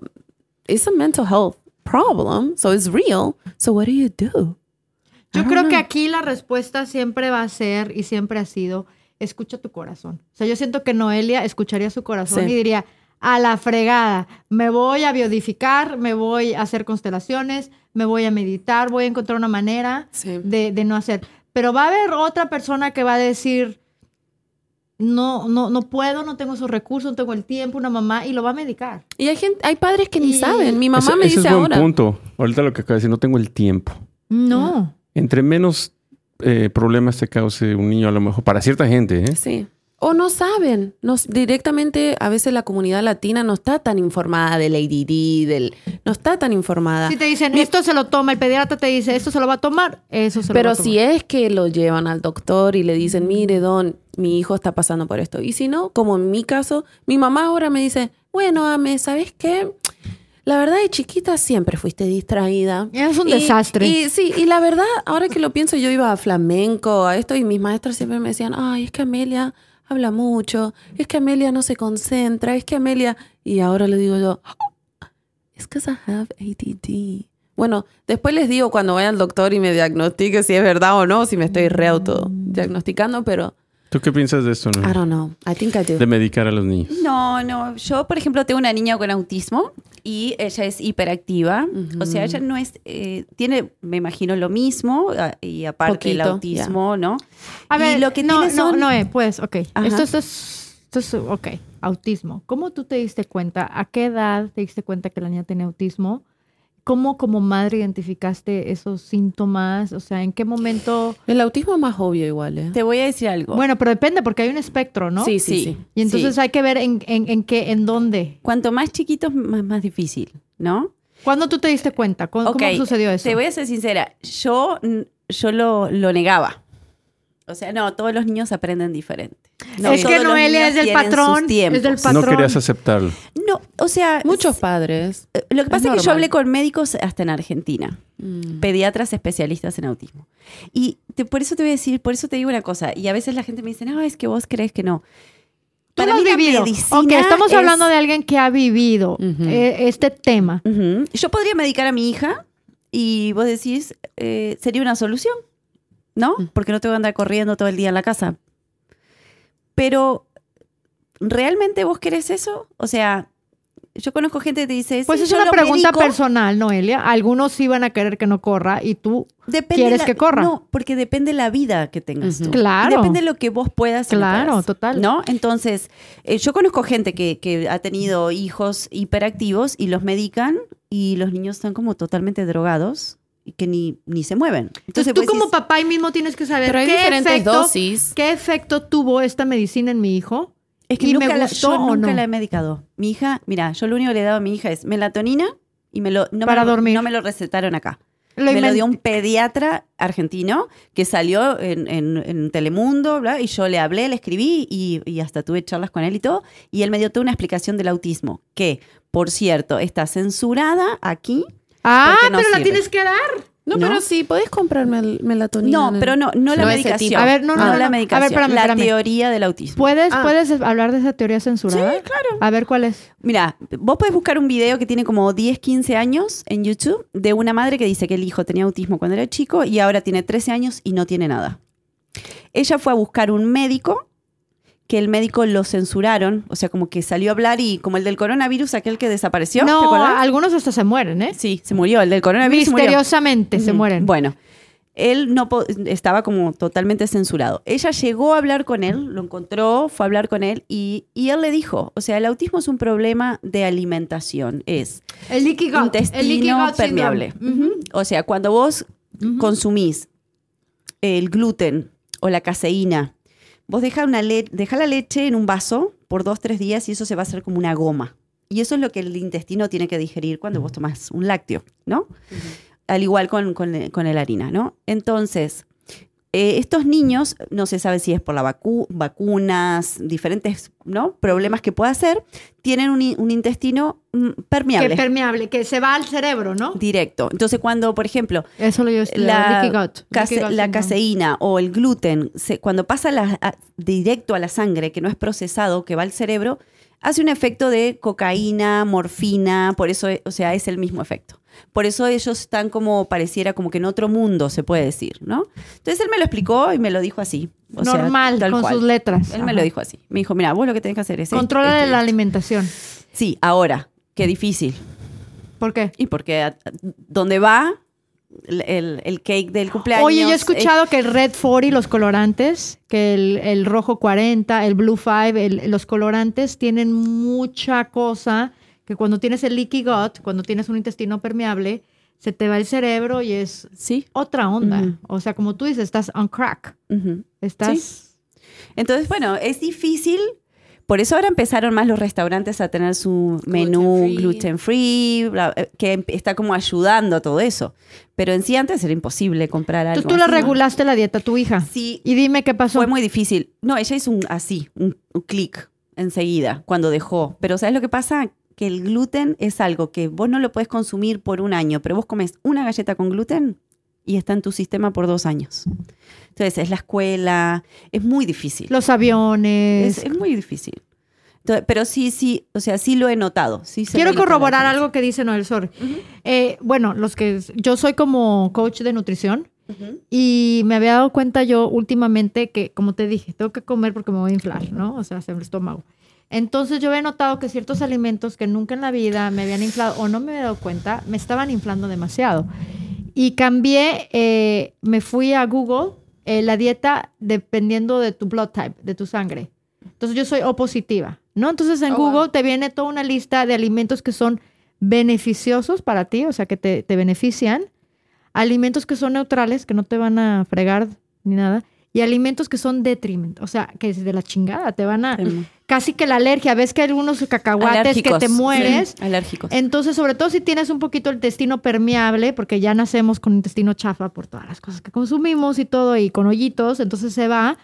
it's a mental health problem, so it's real. So what do you do? Yo creo que aquí la respuesta siempre va a ser y siempre ha sido, escucha tu corazón. O sea, yo siento que Noelia escucharía su corazón Sí. y diría, a la fregada, me voy a biodificar, me voy a hacer constelaciones, me voy a meditar, voy a encontrar una manera Sí. de, de no hacer. Pero va a haber otra persona que va a decir, no, no, no puedo, no tengo esos recursos, no tengo el tiempo, una mamá, y lo va a medicar. Y hay gente, hay padres que ni Y- saben. Mi mamá Ese- me ese dice es buen ahora. punto. Ahorita lo que acaba de decir, no tengo el tiempo. No. Entre menos eh, problemas te cause un niño, a lo mejor, para cierta gente, ¿eh? Sí. O no saben. Nos, directamente, a veces la comunidad latina no está tan informada del ADD, del, no está tan informada. Si te dicen, esto se lo toma, el pediatra te dice, esto se lo va a tomar, eso se lo va Pero a tomar. si es que lo llevan al doctor y le dicen, mire, don, mi hijo está pasando por esto. Y si no, como en mi caso, mi mamá ahora me dice, bueno, Ame, ¿sabes qué? La verdad, de chiquita siempre fuiste distraída. Es un Y- desastre. Y sí, y la verdad, ahora que lo pienso, yo iba a flamenco, a esto, y mis maestras siempre me decían, ay, es que Amelia habla mucho, es que Amelia no se concentra, es que Amelia... Y ahora le digo yo, es que I have ADD. Bueno, después les digo cuando vaya al doctor y me diagnostique si es verdad o no, si me estoy re auto diagnosticando, pero ¿Tú qué piensas de esto, no? I don't know. I think I do. De medicar a los niños. No, no. Yo, por ejemplo, tengo una niña con autismo y ella es hiperactiva. O sea, ella no es. eh, tiene, me imagino, lo mismo ah, y aparte el Poquito, autismo, ¿no? A Y ver, lo que no, tiene no, son- no, eh, pues, ok. Ajá. Esto, esto es, esto es, ok, autismo. ¿Cómo tú te diste cuenta? ¿A qué edad te diste cuenta que la niña tiene autismo? ¿Cómo como madre identificaste esos síntomas? O sea, ¿en qué momento? El autismo es más obvio igual, ¿eh? Te voy a decir algo. Bueno, pero depende porque hay un espectro, ¿no? Sí, sí, Sí. sí. Y entonces sí. hay que ver en, en, en qué, en dónde. Cuanto más chiquitos, más, más difícil, ¿no? ¿Cuándo tú te diste cuenta? ¿Cómo, cómo sucedió eso? Te voy a ser sincera. Yo, yo lo, lo negaba. O sea, no, todos los niños aprenden diferente. No, es que Noelia es del patrón. Es del patrón. No querías aceptarlo. No, o sea, Muchos padres. eh, Lo que pasa es, que yo hablé con médicos hasta en Argentina, Mm. pediatras especialistas en autismo. Y te- por eso te voy a decir, por eso te digo una cosa, y a veces la gente me dice, no, es que vos crees que no. para lo has mí la vivido. medicina estamos es- hablando de alguien que ha vivido Ujú. eh, este tema. Ujú. Yo podría medicar a mi hija y vos decís, eh, sería una solución, ¿no? Mm. Porque no tengo que andar corriendo todo el día en la casa. Pero, ¿realmente vos querés eso? O sea, yo conozco gente que te dice, Pues "Sí, es una pregunta medico". personal, Noelia. Algunos sí van a querer que no corra y tú, Depende ¿Quieres la- que corra? No, porque depende la vida que tengas tú. Claro. Y depende de lo que vos puedas. Claro, puedas, total. ¿No? Entonces, eh, yo conozco gente que, que ha tenido hijos hiperactivos y los medican y los niños están como totalmente drogados que ni, ni se mueven. entonces tú vos como papá ahí mismo tienes que saber Pero hay qué diferentes efecto, dosis. qué efecto tuvo esta medicina en mi hijo. Es que ¿Y me nunca, la, yo nunca no? la he medicado. Mi hija, mira, yo lo único que le he dado a mi hija es melatonina y me lo, no, Para me lo, dormir. no me lo recetaron acá. Lo me lo dio un pediatra argentino que salió en, en- en Telemundo, bla, y yo le hablé, le escribí y, y hasta tuve charlas con él y todo. Y él me dio toda una explicación del autismo, que, por cierto, está censurada aquí. Ah, no pero la sirve. tienes que dar. No, ¿No? pero sí, podés comprar mel- melatonina. No, pero no, no la No medicación. A ver, no, no, no, no. la A ver, medicación. espérame, la espérame. teoría del autismo. ¿Puedes, Ah. ¿Puedes hablar de esa teoría censurada? Sí, claro. A ver cuál es. Mira, vos podés buscar un video que tiene como 10, 15 años en YouTube de una madre que dice que el hijo tenía autismo cuando era chico y ahora tiene 13 años y no tiene nada. Ella fue a buscar un médico que el médico lo censuraron, o sea, como que salió a hablar y como el del coronavirus, aquel que desapareció, ¿te No, acordás? algunos hasta se mueren, ¿eh? Sí, se murió, el del coronavirus se murió. Misteriosamente se mueren. Bueno, él no estaba como totalmente censurado. Ella llegó a hablar con él, lo encontró, fue a hablar con él y, y él le dijo, o sea, el autismo es un problema de alimentación, es el gut. intestino el permeable. O sea, cuando vos consumís el gluten o la caseína, vos deja, una le- deja la leche en un vaso por dos, tres días y eso se va a hacer como una goma. Y eso es lo que el intestino tiene que digerir cuando vos tomás un lácteo, ¿no? Al igual con, con, con la harina, ¿no? Entonces, eh, estos niños, no se sabe si es por la vacu- vacunas, diferentes ¿no? problemas que pueda hacer, tienen un, intestino mm, Que permeable, permeable, que se va al cerebro, ¿no? directo. Entonces, cuando, por ejemplo, Eso lo yo estudiaba, la, case- la caseína o el gluten, se- cuando pasa la- a- directo a la sangre, que no es procesado, que va al cerebro, hace un efecto de cocaína, morfina, por eso, o sea, es el mismo efecto. Por eso ellos están como, pareciera como que en otro mundo, se puede decir, ¿no? Entonces él me lo explicó y me lo dijo así. o Normal, con cual. sus letras. Él me lo dijo así. Me dijo, mira, vos lo que tenés que hacer es... Controla la esto". alimentación. Sí, ahora, qué difícil. ¿Por qué? Y porque a- a- donde va el, el- el cake del cumpleaños... Oye, yo he eh, escuchado que el Red 40, los colorantes, que el, el rojo 40, el Blue 5, el- los colorantes tienen mucha cosa que cuando tienes el leaky gut, cuando tienes un intestino permeable, se te va el cerebro y es Sí. otra onda. Ujú. O sea, como tú dices, estás on crack. ujú. Estás... Entonces, bueno, es difícil. Por eso ahora empezaron más los restaurantes a tener su menú Gluten-free. gluten free, que em- está como ayudando a todo eso. Pero en sí antes era imposible comprar algo. Tú le ¿no? regulaste la dieta a tu hija. Sí, Y dime qué pasó. fue muy difícil. No, ella hizo un así, un, un clic enseguida cuando dejó. Pero ¿sabes lo que pasa? Que el gluten es algo que vos no lo podés consumir por un año, pero vos comes una galleta con gluten y está en tu sistema por dos años. Entonces, es la escuela, es muy difícil. Los aviones. Es, es muy difícil. Entonces, pero sí, sí, o sea, sí lo he notado. Sí se Quiero corroborar algo que dice Noel Sor. Eh, bueno, los que yo soy como coach de nutrición Ujú. y me había dado cuenta yo últimamente que, como te dije, tengo que comer porque me voy a inflar, ¿no? O sea, se me el estómago. Entonces yo había notado que ciertos alimentos que nunca en la vida me habían inflado o no me había dado cuenta, me estaban inflando demasiado. Y cambié, eh, me fui a Google, eh, la dieta dependiendo de tu blood type, de tu sangre. Entonces yo soy O positiva, ¿no? Entonces en Oh, Google wow. te viene toda una lista de alimentos que son beneficiosos para ti, o sea, que te, te benefician, alimentos que son neutrales, que no te van a fregar ni nada, y alimentos que son detriment, o sea, que es de la chingada, te van a... Sí. Casi que la alergia, ves que hay algunos cacahuates que Alérgicos, te mueres. sí, alérgicos. Entonces, sobre todo si tienes un poquito el intestino permeable, porque ya nacemos con intestino chafa por todas las cosas que consumimos y todo, y con hoyitos, entonces se va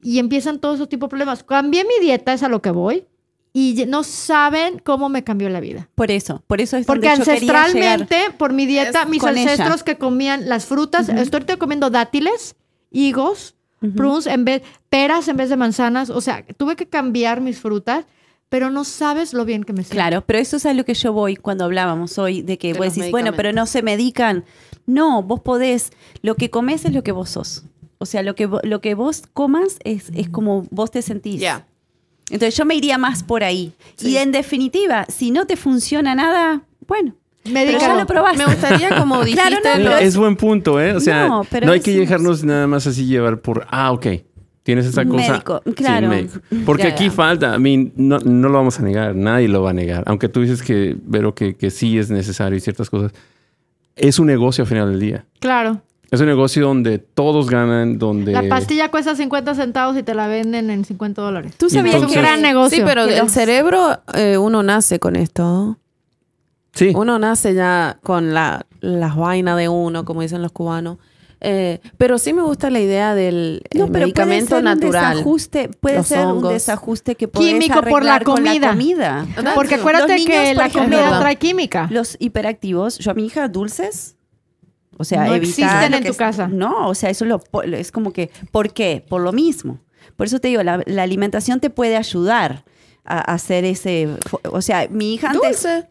y empiezan todos esos tipos de problemas. Cambié mi dieta, es a lo que voy, y no saben cómo me cambió la vida. Por eso, por eso es Porque donde yo ancestralmente, por mi dieta, Es mis ancestros ella. que comían las frutas, estoy ahorita comiendo dátiles, higos, prunes en vez, peras en vez de manzanas. O sea, tuve que cambiar mis frutas, pero no sabes lo bien que me siento. Claro, pero eso es a lo que yo voy cuando hablábamos hoy, de que De vos decís, bueno, pero no se medican. No, vos podés, lo que comes es lo que vos sos. O sea, lo que, lo que vos comas es, es como vos te sentís. Ya. Entonces yo me iría más por ahí. Sí. Y en definitiva, si no te funciona nada, bueno, pero ya lo probaste. Me gustaría, como dijiste, Claro, no, es buen punto, ¿eh? O sea, No, no, hay es que dejarnos nada más así llevar por, ah, ok, tienes esa cosa. Médico, Sí, claro. médico. Porque Ya, aquí ya. falta, a mí no, no lo vamos a negar, nadie lo va a negar. Aunque tú dices que, pero que, que sí es necesario y ciertas cosas. Es un negocio al final del día. Claro. Es un negocio donde todos ganan, donde... La pastilla cuesta 50 centavos y te la venden en 50 dólares. tú sabías Entonces- que Un gran negocio. Sí, pero el cerebro, eh, uno nace con esto. Sí, Uno nace ya con la, las vainas de uno, como dicen los cubanos. Eh, pero sí me gusta la idea del No, pero medicamento puede ser natural. Un desajuste, puede Los ser hongos. un desajuste que Químico por la arreglar con comida. comida. Porque acuérdate niños, que por la ejemplo, comida trae química. Los hiperactivos, yo a mi hija dulces, o sea, No evitar existen en tu es- casa. No, o sea, eso lo, es como que, ¿por qué? Por lo mismo. Por eso te digo, la, la alimentación te puede ayudar a, a hacer ese, o sea, mi hija antes Dulce.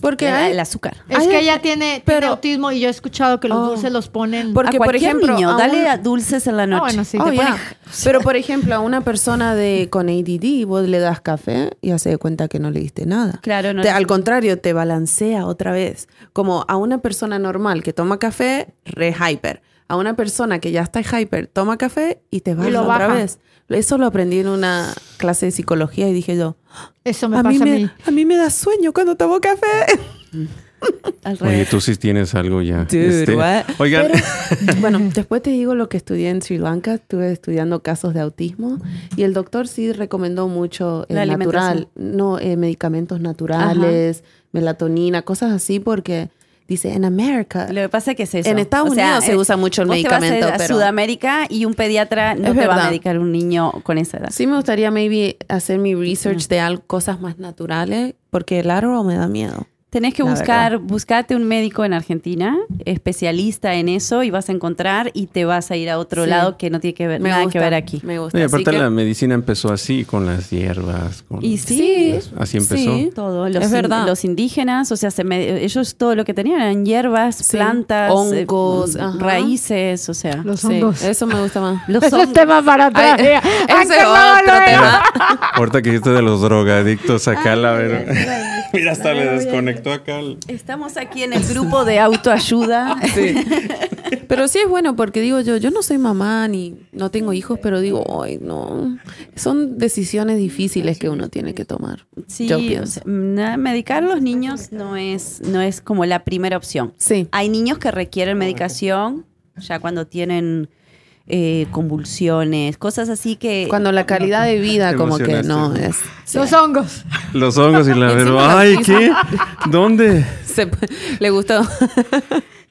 Porque el, hay, el azúcar. Es Ay, que ella tiene, pero- tiene autismo y yo he escuchado que los Oh. dulces los ponen. Porque, a por cualquier ejemplo, niño, a dale un- a dulces en la noche. Ah, bueno, sí. Oh, te ponen- Pero por ejemplo, a una persona de con ADD, vos le das café y hace de cuenta que no le diste nada. Claro, no Te- al contrario, te balancea otra vez. Como a una persona normal que toma café, re hyper. A una persona que ya está hyper, toma café y te baja lo otra baja. vez. Eso lo aprendí en una clase de psicología y dije yo, Eso me a pasa mí a me, mí. a mí me da sueño cuando tomo café. al Oye, tú sí tienes algo ya. Dude, Este? Oigan, Bueno, después te digo lo que estudié en Sri Lanka. Estuve estudiando casos de autismo y el doctor sí recomendó mucho eh, La natural, no eh, medicamentos naturales, melatonina, cosas así, porque dice en América. Lo que pasa es que es eso. En Estados O sea, Unidos se eh, usa mucho el vos te vas a medicamento, a pero- Sudamérica y un pediatra no Es te va a medicar un niño con esa edad. Sí me gustaría maybe hacer mi research de al- cosas más naturales, porque el árbol me da miedo. Tenés que La buscar, buscarte un médico en Argentina, especialista en eso, y vas a encontrar y te vas a ir a otro Sí. lado que no tiene que ver, Me nada gusta, que ver aquí. Me gusta. Así aparte que- la medicina empezó así, con las hierbas. Con... Y sí, Así empezó. Sí. todo. Los, Es in- verdad. los indígenas, o sea, se me- ellos todo lo que tenían eran hierbas, Sí. plantas, Hongos, eh, raíces, o sea. Los Sí, hongos. eso me gusta más. Los Ese es hongos. tema para otra Ay, ese otro lo tema. Ahorita que dijiste de los drogadictos acá, la verdad. Mira, hasta le desconectó acá. el- Estamos aquí en el grupo de autoayuda. Pero sí es bueno porque digo yo, yo no soy mamá ni no tengo hijos, pero digo, ay, no. Son decisiones difíciles que uno tiene que tomar. Sí, yo o pienso. medicar a los niños no es, no es como la primera opción. Sí. Hay niños que requieren medicación ya cuando tienen eh, convulsiones, cosas así que... Cuando la calidad de vida como que no es. sí. Los hongos. Los hongos y la verdad. Ay. ¿qué? ¿Dónde? Se- le gustó.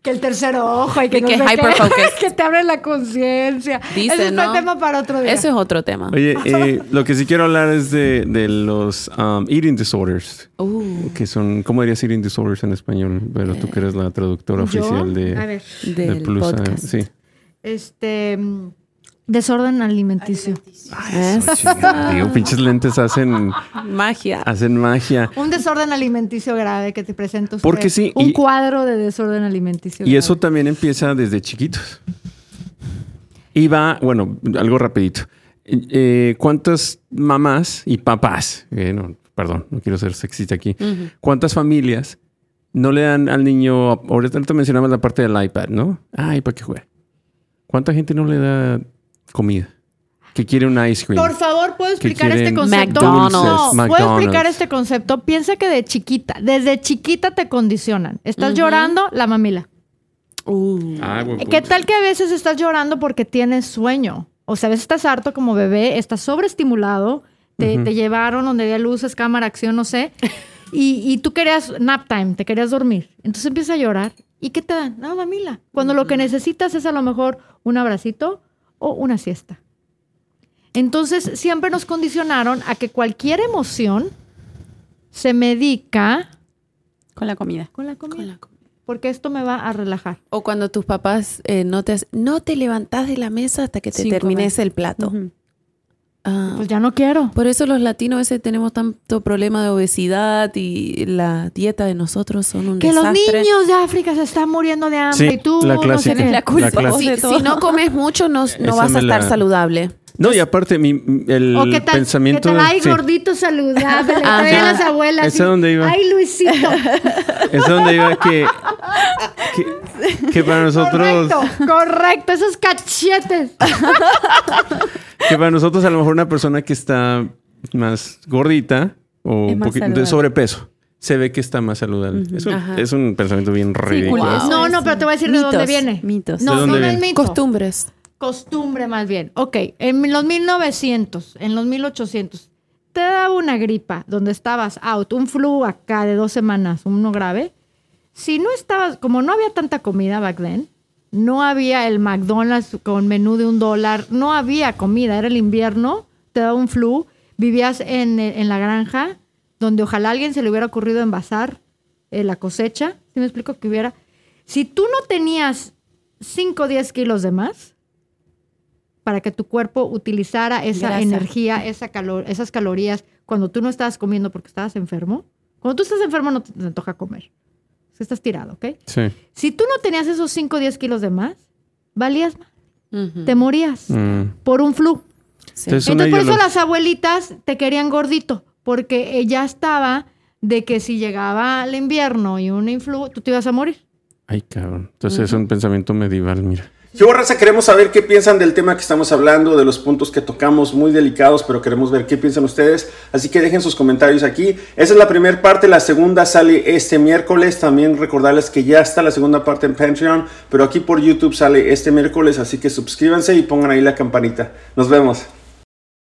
Que el tercer ojo y que, Y no que sé qué. que te abre la conciencia. Ese es ¿no? un tema para otro día. Eso es otro tema. Oye, eh, lo que sí quiero hablar es de, de los um, eating disorders. Uh, Que son, ¿cómo dirías eating disorders en español? Pero tú que eres la traductora Yo, oficial de, A ver, de del Plus, eh, podcast. Sí. Este. Desorden alimenticio. Eso, chingada, Digo, pinches lentes hacen, Magia. hacen magia. Un desorden alimenticio grave que te presento. Porque sí, Un y- cuadro de desorden alimenticio. Y grave. eso también empieza desde chiquitos. Y va, bueno, algo rapidito. Eh, ¿Cuántas mamás y papás, eh, no, perdón, no quiero ser sexista aquí, cuántas familias no le dan al niño, ahorita te mencionabas la parte del iPad, ¿no? Ay, para que juegue. ¿Cuánta gente no le da comida? Que quiere un ice cream. Por favor, ¿puedo explicar este concepto? McDonald's. No, ¿puedo explicar este concepto? Piensa que de chiquita, desde chiquita te condicionan. Estás llorando, la mamila. Uh, Ah, ¿Qué tal que a veces estás llorando porque tienes sueño? O sea, a veces estás harto como bebé, estás sobreestimulado, te, te llevaron donde había luces, cámara, acción, no sé, y, y tú querías nap time, te querías dormir. Entonces empiezas a llorar. ¿Y qué te dan? No, mamila. Cuando lo que necesitas es a lo mejor un abracito o una siesta. Entonces siempre nos condicionaron a que cualquier emoción se medica Con la comida. con la comida. con la- porque esto me va a relajar. O cuando tus papás eh, no te no te levantás de la mesa hasta que te Sin termines comer. el plato. Ah, Pues ya no quiero. por eso los latinos a veces tenemos tanto problema de obesidad y la dieta de nosotros son un Que los desastre. niños de África se están muriendo de hambre Sí, y tú la no clásica. qué. La culpa. clásica. Si, de todo. si no comes mucho, no, no vas a estar la- saludable. No, y aparte, mi, el O que tal, pensamiento. que tal, ay, sí, gordito saludable. las abuelas. ¿Ese y, dónde iba? Ay, Luisito. es donde iba que, que, que para nosotros. Correcto, correcto. Esos cachetes. Que para nosotros, a lo mejor, una persona que está más gordita o Es un poquito de sobrepeso. Se ve que está más saludable. es, un, es un pensamiento bien ridículo. No, no, pero te voy a decir de mitos, dónde viene. mitos. No, ¿De dónde no, no es mito. Costumbres. Costumbre más bien. Ok, en los 1900, en los 1800, te daba una gripa donde estabas out, un flu acá de dos semanas, uno grave. Si no estabas, como no había tanta comida back then, no había el McDonald's con menú de un dólar, no había comida, era el invierno, te daba un flu, vivías en, en la granja, donde ojalá a alguien se le hubiera ocurrido envasar eh, la cosecha, si me explico que hubiera. Si tú no tenías 5 o 10 kilos de más, para que tu cuerpo utilizara esa Grasa. energía, esa calo- esas calorías cuando tú no estabas comiendo porque estabas enfermo. Cuando tú estás enfermo no te, te antoja comer. Si estás tirado, ¿ok? Sí. Si tú no tenías esos 5 o 10 kilos de más, valías más. Te morías Mm. por un flu. Sí. Entonces, por eso las abuelitas te querían gordito, porque ella estaba de que si llegaba el invierno y un influ, tú te ibas a morir. Ay, cabrón. Entonces es un pensamiento medieval, mira. Yo, raza, queremos saber qué piensan del tema que estamos hablando, de los puntos que tocamos muy delicados, pero queremos ver qué piensan ustedes. Así que dejen sus comentarios aquí. Esa es la primera parte, la segunda sale este miércoles. También recordarles que ya está la segunda parte en Patreon, pero aquí por YouTube sale este miércoles, así que suscríbanse y pongan ahí la campanita. Nos vemos.